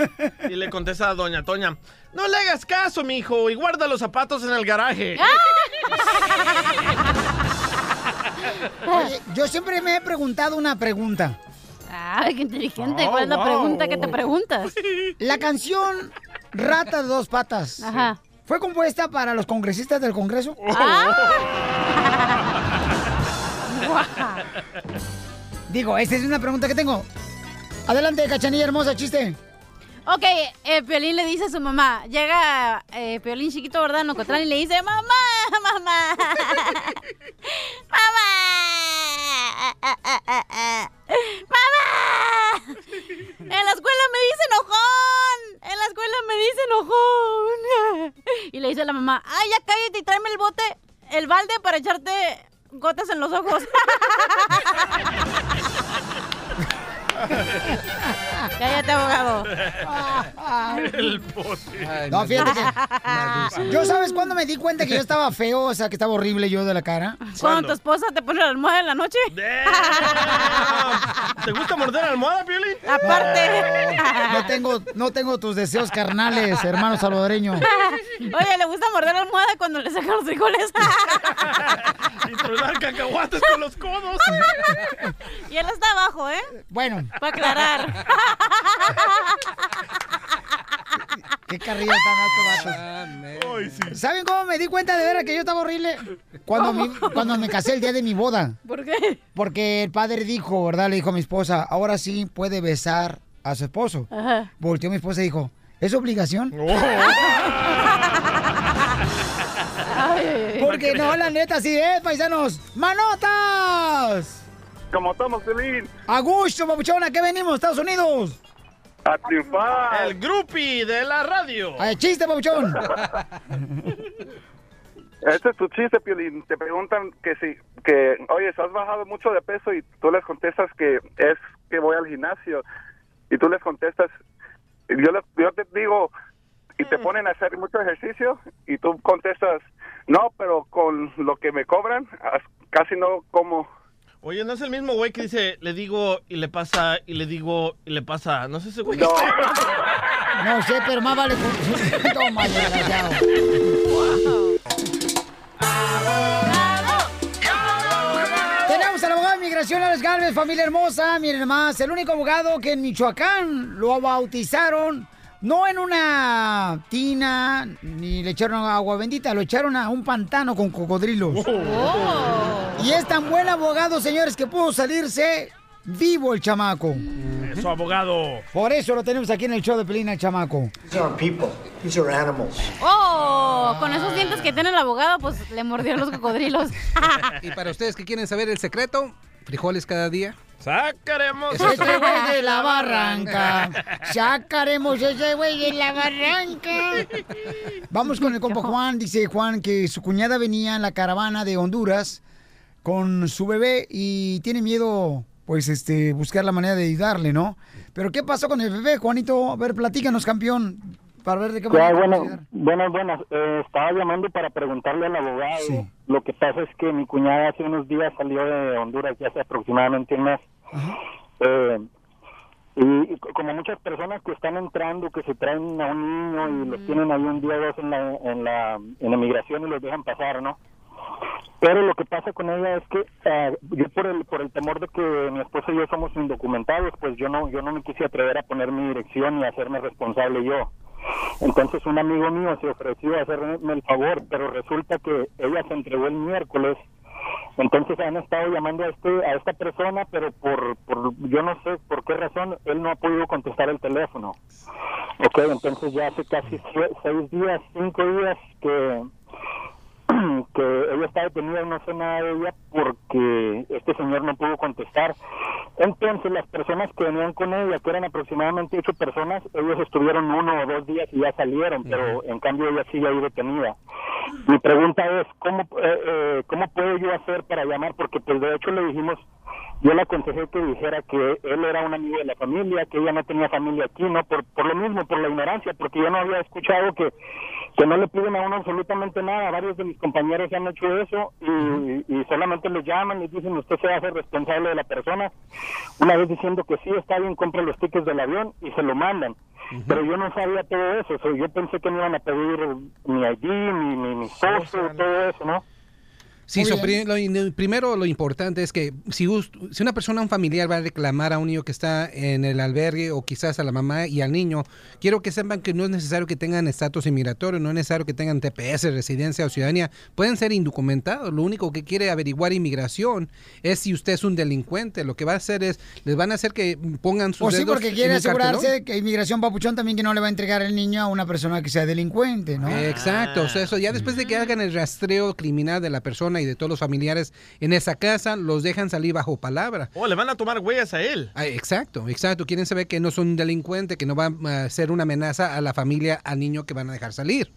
Y le contesta a doña Toña, no le hagas caso, mijo, y guarda los zapatos en el garaje. Oye, yo siempre me he preguntado una pregunta. Ay, qué inteligente. Oh, ¿Cuál es la wow. pregunta que te preguntas? La canción Rata de dos patas. Ajá. ¿Fue compuesta para los congresistas del Congreso? Digo, esta es una pregunta que tengo. Adelante, cachanilla hermosa, chiste. Ok, eh, Piolín le dice a su mamá, llega eh, Piolín chiquito, ¿verdad? En Ocotlán y le dice, mamá, mamá, mamá, mamá. En la escuela me dice enojón, en la escuela me dice enojón. Y le dice a la mamá, ay, ya cállate y tráeme el bote, el balde para echarte gotas en los ojos. Cállate, abogado. El bote. No, fíjate que. Yo, ¿sabes cuándo me di cuenta que yo estaba feo? O sea, que estaba horrible yo de la cara. Cuando tu esposa te pone la almohada en la noche. ¿Te gusta morder la almohada, Piolín? Aparte. No tengo, no tengo tus deseos carnales, hermano salvadoreño. Oye, le gusta morder la almohada cuando le sacan los frijoles. Y tronar cacahuates con los codos. y él está abajo, ¿eh? Bueno. Para aclarar. Qué carrilla tan alto, vatos. ¿Saben cómo me di cuenta de veras que yo estaba horrible? Cuando, mi- cuando me casé el día de mi boda. ¿Por qué? Porque el padre dijo, ¿verdad? Le dijo a mi esposa, ahora sí puede besar a su esposo. Ajá. Volteó mi esposa y dijo, ¿es obligación? Porque no, la neta, sí es, paisanos. ¡Manotas! Como estamos, Pelín. A gusto, papuchona, ¿a qué venimos, Estados Unidos? A triunfar. El grupi de la radio. Ay, chiste, papuchón. Este es tu chiste, Piolín. Te preguntan que si, que, oye, has bajado mucho de peso y tú les contestas que es que voy al gimnasio. Y tú les contestas, y yo, le- yo te digo, y te ponen a hacer mucho ejercicio y tú contestas, no, pero con lo que me cobran, as- casi no como. Oye, ¿no es el mismo güey que dice, le digo y le pasa, y le digo y le pasa? No sé ese güey. No sé, pero más vale. Toma, desgraciado. Tenemos al abogado de inmigración, Alex Galvez, familia hermosa. Miren más, el único abogado que en Michoacán lo bautizaron, no en una tina, ni le echaron agua bendita, lo echaron a un pantano con cocodrilos. Y es tan buen abogado, señores, que pudo salirse vivo el chamaco. Eso, abogado. Por eso lo tenemos aquí en el show de Pelina, el chamaco. These aren't people. These are animals. Oh, con esos dientes que tiene el abogado, pues le mordió los cocodrilos. Y para ustedes que quieren saber el secreto, frijoles cada día. Sacaremos Ese güey de la barranca. Sacaremos ese güey de la barranca. Vamos con el compa Juan. Dice Juan que su cuñada venía en la caravana de Honduras con su bebé y tiene miedo, pues, este, buscar la manera de ayudarle, ¿no? Pero ¿qué pasó con el bebé, Juanito? A ver, platícanos, campeón, para ver de qué Ya, manera bueno, podemos ayudar. buenas, buenas. Eh, estaba llamando para preguntarle al abogado. Lo que pasa es que mi cuñada hace unos días salió de Honduras, ya hace aproximadamente un mes. Eh, y, y co- como muchas personas que están entrando, que se traen a un niño y los tienen ahí un día o dos en la, en la, en la migración y los dejan pasar, ¿no? Pero lo que pasa con ella es que eh, yo por el por el temor de que mi esposo y yo somos indocumentados, pues yo no yo no me quise atrever a poner mi dirección y hacerme responsable yo. Entonces un amigo mío se ofreció a hacerme el favor, pero resulta que ella se entregó el miércoles. Entonces han estado llamando a este a esta persona, pero por, yo no sé por qué razón él no ha podido contestar el teléfono. Ok, entonces ya hace casi seis días, cinco días que que ella está detenida y no sé nada de ella porque este señor no pudo contestar. Entonces las personas que venían con ella, que eran aproximadamente ocho personas, ellos estuvieron uno o dos días y ya salieron, pero en cambio ella sigue ahí detenida. Mi pregunta es, ¿cómo, eh, eh, ¿cómo puedo yo hacer para llamar? Porque pues de hecho le dijimos, yo le aconsejé que dijera que él era un amigo de la familia, que ella no tenía familia aquí, ¿no? Por, por lo mismo, por la ignorancia, porque yo no había escuchado que, que no le piden a uno absolutamente nada. Varios de mis compañeros han hecho eso y, y solamente les llaman, les dicen, usted se va a hacer responsable de la persona. Una vez diciendo que sí, está bien, compra los tickets del avión y se lo mandan. Pero yo no sabía todo eso, o sea, yo pensé que me iban a pedir mi ID, mi, mi, mi todo eso, ¿no? Sí, so, lo- primero lo importante es que si, si una persona, un familiar va a reclamar a un niño que está en el albergue o quizás a la mamá y al niño, quiero que sepan que no es necesario que tengan estatus inmigratorio, no es necesario que tengan TPS, residencia o ciudadanía, pueden ser indocumentados. Lo único que quiere averiguar inmigración es si usted es un delincuente. Lo que va a hacer es, les van a hacer que pongan sus O sí, porque quiere asegurarse cartelón. que inmigración papuchón también que no le va a entregar el niño a una persona que sea delincuente, ¿no? Exacto, o sea, eso ya después de que hagan el rastreo criminal de la persona y de todos los familiares en esa casa, los dejan salir bajo palabra. Oh, le van a tomar huellas a él. Ah, exacto, exacto. Quieren saber que no son un delincuente, que no va a ser una amenaza a la familia, al niño que van a dejar salir.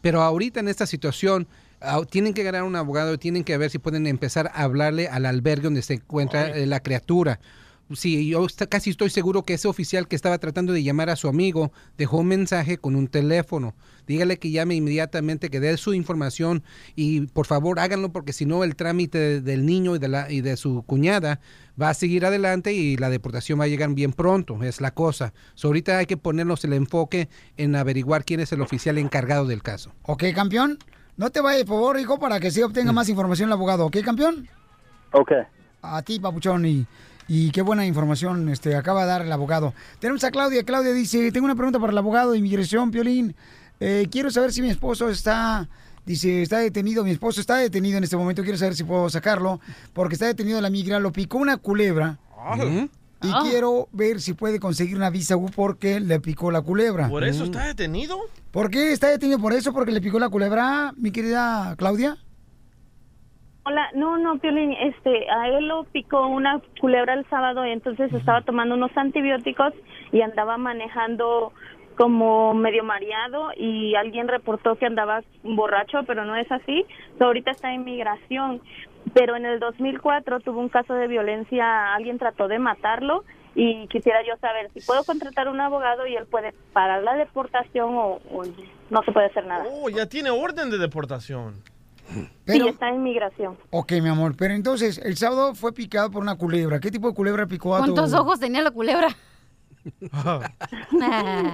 Pero ahorita en esta situación ah, tienen que ganar un abogado, tienen que ver si pueden empezar a hablarle al albergue donde se encuentra eh, la criatura. Sí, yo está- casi estoy seguro que ese oficial que estaba tratando de llamar a su amigo dejó un mensaje con un teléfono. Dígale que llame inmediatamente, que dé su información y por favor háganlo porque si no el trámite de- del niño y de, la, y de su cuñada va a seguir adelante y la deportación va a llegar bien pronto, es la cosa. So, ahorita hay que ponernos el enfoque en averiguar quién es el oficial encargado del caso. Ok, campeón. No te vayas, por favor, hijo, para que sí obtenga más información el abogado. ¿Ok, campeón? Ok. A ti, papuchón, y, y qué buena información este, acaba de dar el abogado. Tenemos a Claudia. Claudia dice, tengo una pregunta para el abogado de inmigración, Piolín. Eh, quiero saber si mi esposo está, dice, está detenido. Mi esposo está detenido en este momento. Quiero saber si puedo sacarlo, porque está detenido en la migra. Lo picó una culebra. Y Ah. quiero ver si puede conseguir una visa U porque le picó la culebra. ¿Por eso está detenido? ¿Por qué está detenido por eso? ¿Porque le picó la culebra, mi querida Claudia? Hola, no, no, Piolín, este, a él lo picó una culebra el sábado y entonces estaba tomando unos antibióticos y andaba manejando como medio mareado y alguien reportó que andaba borracho, pero no es así. So, ahorita está en migración, pero en el 2004 tuvo un caso de violencia, alguien trató de matarlo y quisiera yo saber si puedo contratar un abogado y él puede parar la deportación o, o no se puede hacer nada. Oh, ya tiene orden de deportación. Pero- Sí, está en migración. Ok, mi amor, pero entonces el sábado fue picado por una culebra. ¿Qué tipo de culebra picó a tu... ¿Cuántos ojos tenía la culebra?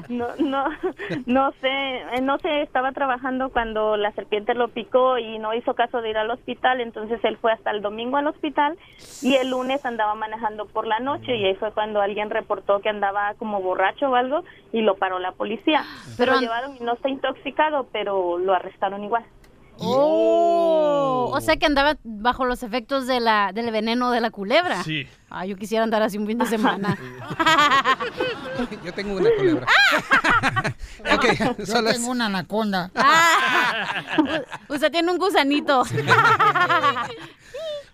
No, no, no sé, eh, no sé, estaba trabajando cuando la serpiente lo picó y no hizo caso de ir al hospital, entonces él fue hasta el domingo al hospital y el lunes andaba manejando por la noche y ahí fue cuando alguien reportó que andaba como borracho o algo y lo paró la policía. Pero lo llevaron y no está intoxicado, pero lo arrestaron igual. Oh, o sea que andaba bajo los efectos de la, del veneno de la culebra. Sí. Ah, yo quisiera andar así un fin de semana. Yo tengo una culebra. Yo tengo una anaconda. Usted tiene un gusanito.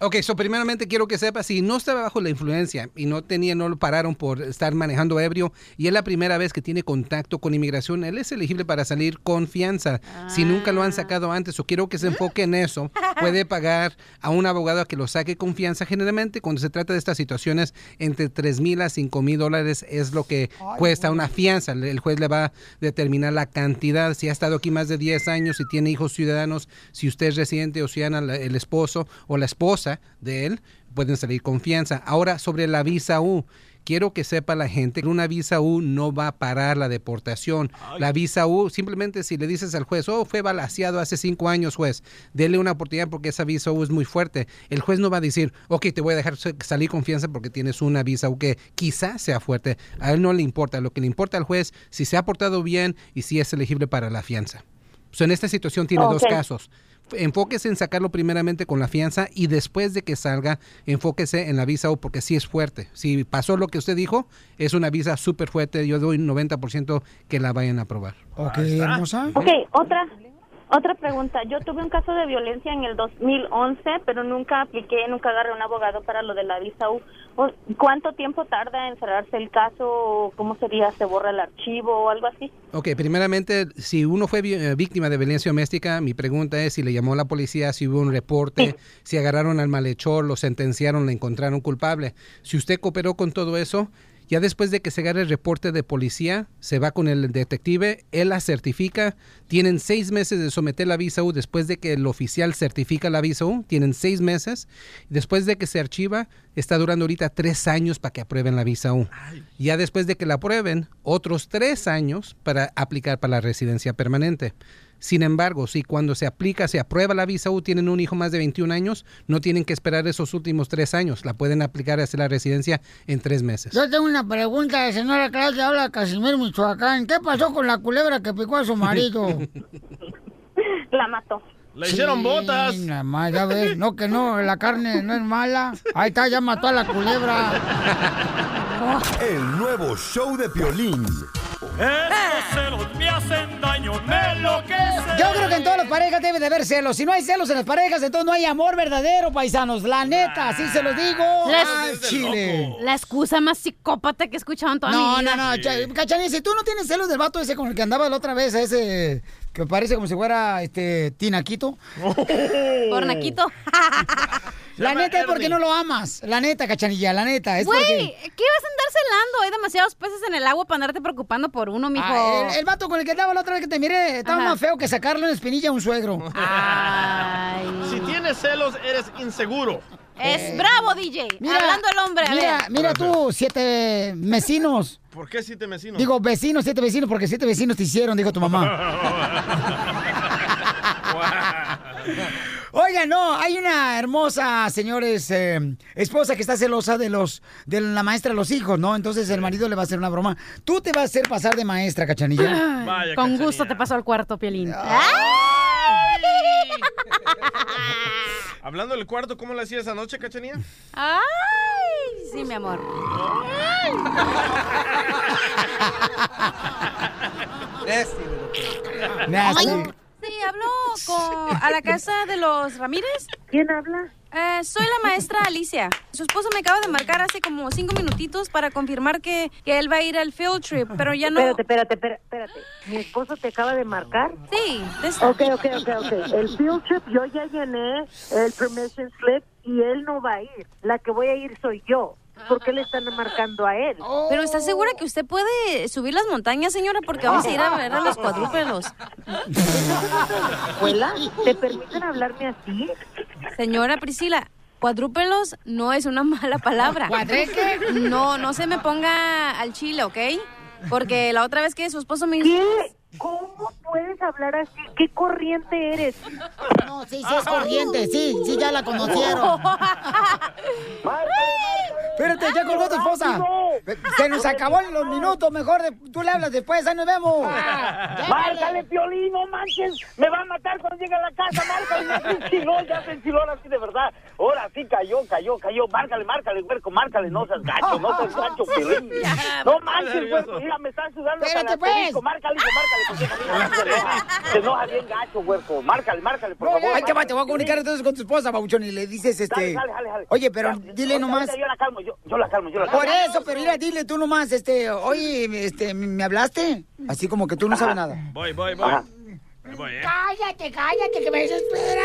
Ok, so primeramente quiero que sepa, si no estaba bajo la influencia y no tenía, no lo pararon por estar manejando ebrio y es la primera vez que tiene contacto con inmigración, él es elegible para salir con fianza. Si nunca lo han sacado antes o quiero que se enfoque en eso, puede pagar a un abogado a que lo saque con fianza. Generalmente cuando se trata de estas situaciones, entre 3 mil a 5 mil dólares es lo que cuesta una fianza. El- juez le va a determinar la cantidad. Si ha estado aquí más de 10 años, si tiene hijos ciudadanos, si usted es residente o ciudadana, el esposo o la esposa de él, pueden salir con fianza. Ahora, sobre la visa U. Quiero que sepa la gente que una visa U no va a parar la deportación. La visa U, simplemente si le dices al juez, oh, fue balaseado hace cinco años, juez, dele una oportunidad porque esa visa U es muy fuerte. El juez no va a decir, ok, te voy a dejar sa- salir con fianza porque tienes una visa U que quizás sea fuerte. A él no le importa. Lo que le importa al juez, si se ha portado bien y si es elegible para la fianza. So, en esta situación tiene dos casos. Enfóquese en sacarlo primeramente con la fianza y después de que salga, enfóquese en la visa U porque sí es fuerte. Si pasó lo que usted dijo, es una visa súper fuerte. Yo doy un 90% que la vayan a aprobar. Ok, hermosa. Ok, otra, otra pregunta. Yo tuve un caso de violencia en el 2011, pero nunca apliqué, nunca agarré un abogado para lo de la visa U. ¿Cuánto tiempo tarda en cerrarse el caso? ¿Cómo sería? ¿Se borra el archivo o algo así? Ok, primeramente, si uno fue eh, víctima de violencia doméstica, mi pregunta es si le llamó la policía, si hubo un reporte, si agarraron al malhechor, lo sentenciaron, le encontraron culpable. Si usted cooperó con todo eso, ya después de que se agarre el reporte de policía, se va con el detective, él la certifica, tienen seis meses de someter la visa U después de que el oficial certifica la visa U, tienen seis meses, después de que se archiva, está durando ahorita tres años para que aprueben la visa U. Ya después de que la aprueben, otros tres años para aplicar para la residencia permanente. Sin embargo, si cuando se aplica, se aprueba la visa U, tienen un hijo más de 21 años, no tienen que esperar esos últimos tres años. La pueden aplicar hacia la residencia en tres meses. Yo tengo una pregunta, señora Claudia, habla Casimir, Michoacán. ¿Qué pasó con la culebra que picó a su marido? La mató. Le hicieron botas. Nada más, ya ves. No, que no, la carne no es mala. Ahí está, ya mató a la culebra. El nuevo show de Piolín. Estos celos me hacen daño, me enloquecen. Yo creo que en todas las parejas debe de haber celos. Si no hay celos en las parejas, entonces no hay amor verdadero, paisanos. La neta, así se los digo. La- Al chile. La excusa más psicópata que he escuchado en toda No, mi vida. no, no, Cachanilla, si tú no tienes celos del vato ese con el que andaba la otra vez, ese que parece como si fuera este Tinaquito. Pornaquito. La neta es porque no lo amas. La neta, Cachanilla, la neta. Es Güey, porque... ¿qué vas a andar celando? Hay demasiados peces en el agua para andarte preocupando por uno, mijo. Ah, el, el vato con el que andaba la otra vez que te miré estaba Ajá. más feo que sacarle una espinilla a un suegro. Si tienes celos, eres inseguro. Es bravo, DJ. Hablando el hombre, a Mira, ver. mira tú, siete vecinos. ¿Por qué siete vecinos? Digo, vecinos, siete vecinos, porque siete vecinos te hicieron, dijo tu mamá. Oiga, no, hay una hermosa, señores, eh, esposa que está celosa de los de la maestra de los hijos, ¿no? Entonces el marido le va a hacer una broma. Tú te vas a hacer pasar de maestra, cachanilla. Vaya, Con gusto te paso al cuarto, Piolín. Hablando del cuarto, ¿cómo le hacía esa noche, cachanía? Ay, sí, mi amor. Nasty. Sí, hablo con, a la casa de los Ramírez. ¿Quién habla? soy la maestra Alicia. Su esposo me acaba de marcar hace como cinco minutitos para confirmar que, que él va a ir al field trip, pero ya no... Espérate, espérate, espérate, espérate. ¿Mi esposo te acaba de marcar? Sí. Ok, ok, ok, ok. El field trip yo ya llené el permission slip y él no va a ir. La que voy a ir soy yo. ¿Por qué le están marcando a él? Pero ¿está segura que usted puede subir las montañas, señora? Porque vamos a ir a ver a los cuadrúpedos. ¿Escuela? ¿Te permiten hablarme así? Señora Priscila, cuadrúpelos no es una mala palabra. ¿Cuadreque? No, no se me ponga al chile, ¿ok? Porque la otra vez que su esposo me ¿Qué? ¿Cómo puedes hablar así? ¿Qué corriente eres? No, sí, sí es corriente, sí, sí, ya la conocieron. Espérate, ya colgó tu esposa. Se nos acabó los minutos, mejor de- tú le hablas después, ahí nos vemos. Márcale, Piolín, no manches. Me va a matar cuando llegue a la casa. Márcale, enchiló, ya se enchiló ahora sí de verdad. Ahora sí cayó, cayó, cayó. Márcale, márcale, huerco, márcale. No seas gacho, no seas gacho, Piolín. No manches, huerco. Mira, me están sudando hasta Espérate, la pues. Márcale, márcale, se enoja. Bien gacho, huerco. Márcale, márcale, por favor. Ay, va, te voy a comunicar entonces con tu esposa, Babuchón, y le dices, este... Dale, dale, dale. Oye, pero dile nomás... Yo la calmo, yo, yo la calmo, yo la calmo. Por eso, pero mira, dile tú nomás, este, oye, este, ¿me hablaste? Así como que tú no sabes nada. Voy, voy, voy. Voy, ¿eh? Cállate, cállate, que me desespera.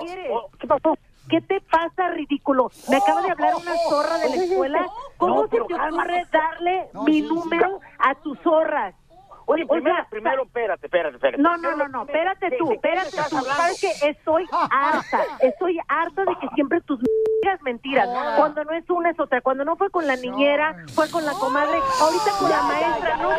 ¿Qué quieres? ¿Qué pasó? ¿Qué te pasa, ridículo? Me acaba de hablar una zorra de la escuela. ¿Cómo No, se te ocurre darle mi número a tus zorras? Oye, primero, primero, espérate, espérate, espérate. No, no, no, no, espérate tú, espérate tú. ¿Sabes qué? Estoy harta, estoy harta de que siempre tus mentiras. Cuando no es una es otra. Cuando no fue con la niñera, fue con la comadre. Ahorita con la maestra, no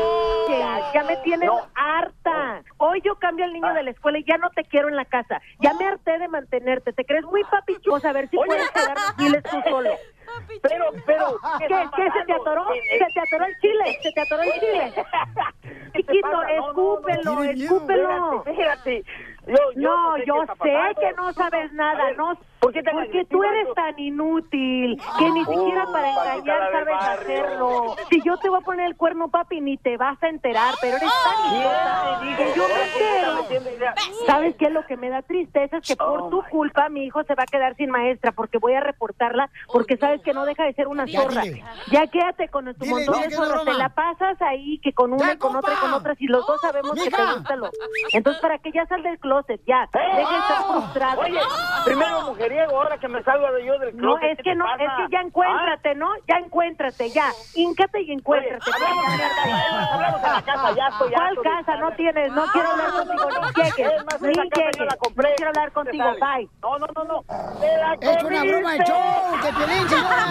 ya, ya me tienes harta. Hoy yo cambio al niño de la escuela y ya no te quiero en la casa. Ya me harté de mantenerte. Te crees muy papichudo. A ver si puedes quedar diles tú solo. Pero, pero, ¿qué, ¿qué se te atoró? ¿Se te atoró el chile? ¿Se te atoró el chile? Chiquito, escúpelo, escúpelo. Espérate. Yo, yo No, sé yo sé que no sabes nada, no. ¿Por qué tan Porque tú eres tan inútil que ni siquiera Oh, para engañar sabes hacerlo. Si yo te voy a poner el cuerno, papi, ni te vas a enterar, pero eres tan idiota que yo me entero. ¿Sabes qué? Lo que me da tristeza es que por Oh, tu culpa mi hijo se va a quedar sin maestra porque voy a reportarla porque sabes que no deja de ser una zorra. Ya quédate con tu montón de es zorras. Te la pasas ahí que con una y con otra y con otra. Si los dos sabemos que te gusta lo. Entonces, ¿para que ya sal del closet? Ya. Deja de estar frustrado. Oye, primero mujeriego, ahora que me salga de yo del No, closet. es ¿qué que no, pasa? es que ya encuéntrate, ¿no? Ya encuéntrate, ya. Híncate y encuéntrate. hablamos en la casa, hablamos en la casa, ya estoy ¿Cuál casa? No tienes, no quiero hablar contigo, ni llegues, Es más, ni llegues. la compré. No quiero hablar contigo, bye. No, no, no, no. ¡Me la Es una broma de comiste! show, que Piolín, señora.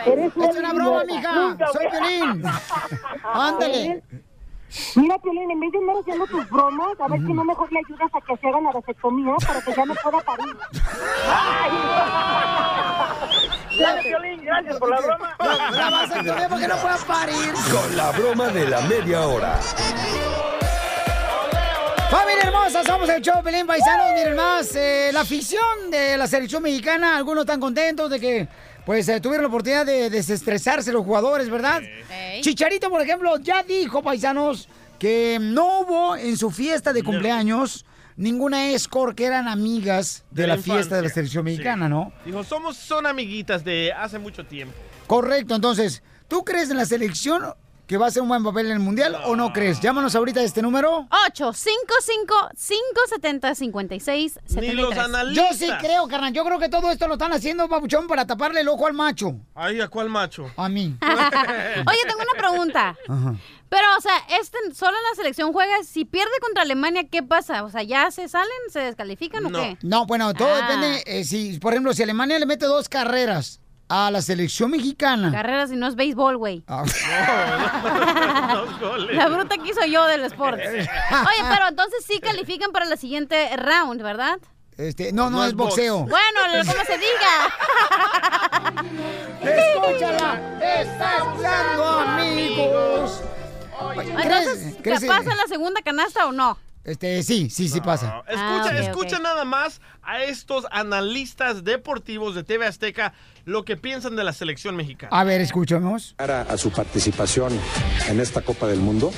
Es una broma, mija. Soy Piolín. Ándale. Mira, Piolín, en vez de andar haciendo tus bromas, a ver si no mejor le ayudas a que se haga la vasectomía para que ya no pueda parir. Dale, Piolín, gracias por la broma. La vasectomía porque no pueda parir. Con la broma de la media hora. Familia hermosa, somos el show Pelín Paisanos. Miren más, eh, la afición de la selección mexicana, algunos están contentos de que pues eh, tuvieron la oportunidad de desestresarse los jugadores, ¿verdad? Chicharito, por ejemplo, ya dijo, paisanos, que no hubo en su fiesta de cumpleaños ninguna escort que eran amigas de, De la, la fiesta de la selección sí. mexicana, ¿no? Dijo, somos, son amiguitas de hace mucho tiempo. Correcto, entonces, ¿tú crees en la selección que va a hacer un buen papel en el Mundial o no crees? Llámanos ahorita a este número. 855-570-5673. Yo sí creo, carnal. Yo creo que todo esto lo están haciendo, papuchón, para taparle el ojo al macho. Ay, ¿a cuál macho? A mí. Oye, tengo una pregunta. Pero, o sea, este solo en la selección juega. Si pierde contra Alemania, ¿qué pasa? O sea, ¿ya se salen? ¿Se descalifican o qué? No, bueno, todo Ah. depende. eh, si, por ejemplo, si Alemania le mete dos carreras a la selección mexicana. Carreras y no es béisbol, güey. Ah. La bruta que hizo yo del sport. Oye, pero entonces sí califican para la siguiente round, ¿verdad? Este, no, no, es boxeo. Bueno, como se diga. Escúchala, está escuchando, amigos. Entonces, ¿qué crees- pasa en la segunda canasta o no? Este, sí, sí, sí pasa. Escucha, Ah, escucha nada más a estos analistas deportivos de TV Azteca lo que piensan de la selección mexicana. A ver, escuchemos. a, a su participación en esta Copa del Mundo?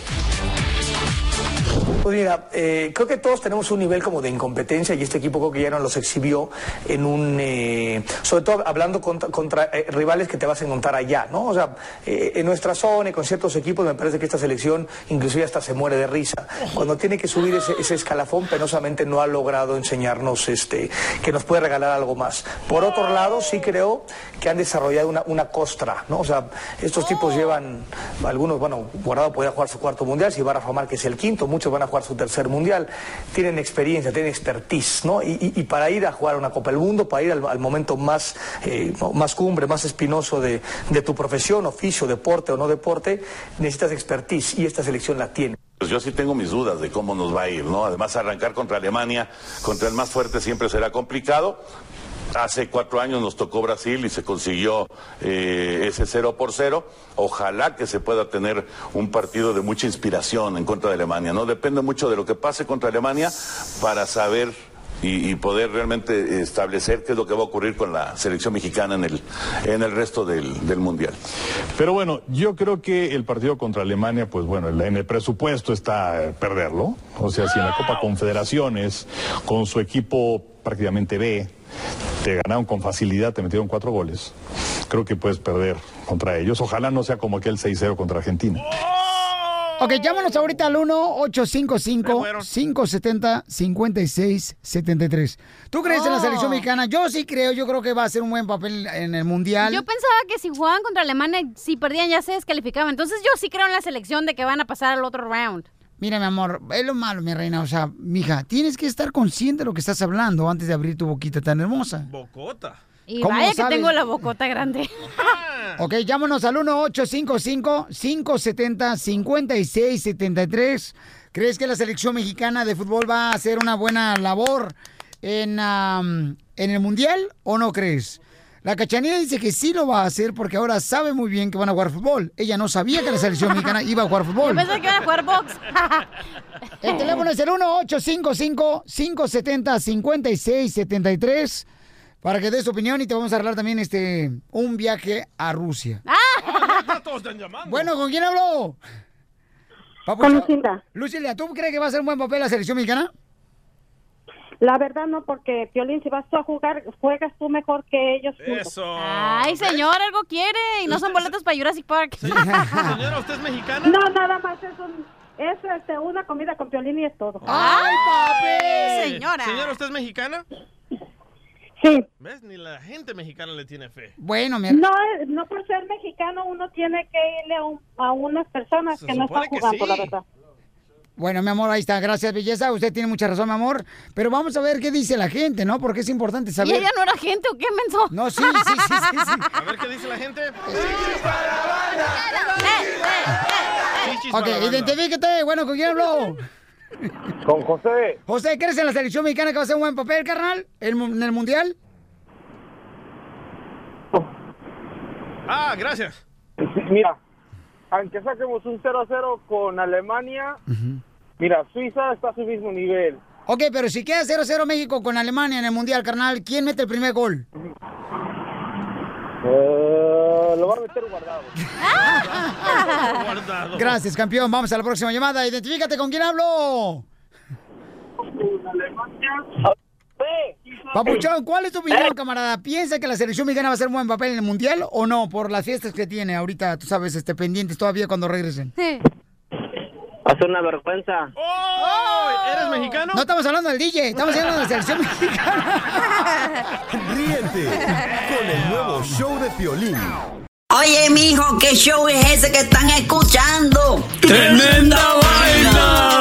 Pues mira, eh, creo que todos tenemos un nivel como de incompetencia y este equipo creo que ya nos los exhibió en un, eh, sobre todo hablando contra, eh, rivales que te vas a encontrar allá, ¿no? O sea, en nuestra zona y con ciertos equipos me parece que esta selección inclusive hasta se muere de risa. Cuando tiene que subir ese, escalafón, penosamente no ha logrado enseñarnos este, que nos puede regalar algo más. Por otro lado, sí creo que han desarrollado una, una costra, ¿no? O sea, estos tipos llevan, algunos, bueno, Guardado podría jugar su cuarto mundial, si va a Rafa que es el quinto, muchos van a jugar su tercer mundial, tienen experiencia, tienen expertise, ¿no? Y, para ir a jugar una Copa del Mundo, para ir al, al momento más, eh, más cumbre, más espinoso de, de tu profesión, oficio, deporte o no deporte, necesitas expertise y esta selección la tiene. Pues yo sí tengo mis dudas de cómo nos va a ir, ¿no? Además, arrancar contra Alemania, contra el más fuerte, siempre será complicado. Hace cuatro años nos tocó Brasil y se consiguió eh, ese cero por cero. Ojalá que se pueda tener un partido de mucha inspiración en contra de Alemania, ¿no? Depende mucho de lo que pase contra Alemania para saber y, poder realmente establecer qué es lo que va a ocurrir con la selección mexicana en el, en el resto del, del Mundial. Pero bueno, yo creo que el partido contra Alemania, pues bueno, en el presupuesto está perderlo. O sea, si en la Copa Confederaciones, con su equipo prácticamente B, te ganaron con facilidad, te metieron cuatro goles, creo que puedes perder contra ellos. Ojalá no sea como aquel 6-0 contra Argentina. Ok, llámanos ahorita al 1-855-570-5673. ¿Tú crees en la Oh. selección mexicana? Yo sí creo, yo creo que va a hacer un buen papel en el Mundial. Yo pensaba que si jugaban contra Alemania, si perdían ya se descalificaban. Entonces yo sí creo en la selección de que van a pasar al otro round. Mira, mi amor, es lo malo, mi reina. O sea, mija, tienes que estar consciente de lo que estás hablando antes de abrir tu boquita tan hermosa. Bocota. Y ¿Cómo vaya que tengo la bocota grande. Ok, llámanos al 1-855-570-5673. ¿Crees que la selección mexicana de fútbol va a hacer una buena labor en, en el Mundial o no crees? La cachanilla dice que sí lo va a hacer porque ahora sabe muy bien que van a jugar fútbol. Ella no sabía que la selección mexicana iba a jugar fútbol. Yo pensé que iban a jugar box. El teléfono es el 1-855-570-5673 para que des tu opinión y te vamos a arreglar también este un viaje a Rusia. Todos están llamando. Bueno, ¿con quién habló? Con Lucinda. Lucinda, ¿tú crees que va a ser un buen papel la selección mexicana? La verdad no, porque Piolín, si vas tú a jugar, juegas tú mejor que ellos. juntos. Eso. Ay, señor, algo quiere. Y no son boletos para Jurassic Park. Señora, ¿usted es mexicana? No, nada más es un, es este, una comida con Piolín y es todo. ¡Ay, papi! Señora. Señora, ¿usted es mexicana? Sí. ¿Ves? Ni la gente mexicana le tiene fe. Bueno, mi No, eh, no por ser mexicano uno tiene que irle a, un- a unas personas Se que no están jugando, sí. la verdad. Bueno, mi amor, ahí está. Gracias, belleza. Usted tiene mucha razón, mi amor. Pero vamos a ver qué dice la gente, ¿no? Porque es importante ¿Y saber. ella no era gente o qué, menso? No, sí, sí, sí, sí, sí. A ver qué dice la gente. Eh, Chichis feliz. Ok, para la banda. identifíquete. Bueno, ¿con quién habló? Con José. José, ¿crees en la selección mexicana que va a hacer un buen papel, carnal? ¿En, mu- en el mundial? Ah, gracias. Mira, aunque saquemos un 0-0 con Alemania, mira, Suiza está a su mismo nivel. Ok, pero si queda 0-0 México con Alemania en el mundial, carnal, ¿quién mete el primer gol? Eh, lo va a meter guardado. Gracias, campeón. Vamos a la próxima llamada. Identifícate con quién hablo. Papuchón, ¿cuál es tu opinión, camarada? ¿Piensa que la selección mexicana va a hacer un buen papel en el mundial o no? Por las fiestas que tiene ahorita, tú sabes, este, pendientes todavía cuando regresen. Va a ser una vergüenza. ¿Eres mexicano? No estamos hablando del DJ, estamos hablando de la selección mexicana. Ríete con el nuevo show de Piolín. Oye, mijo, ¿qué show es ese que están escuchando? ¡Tremenda vaina!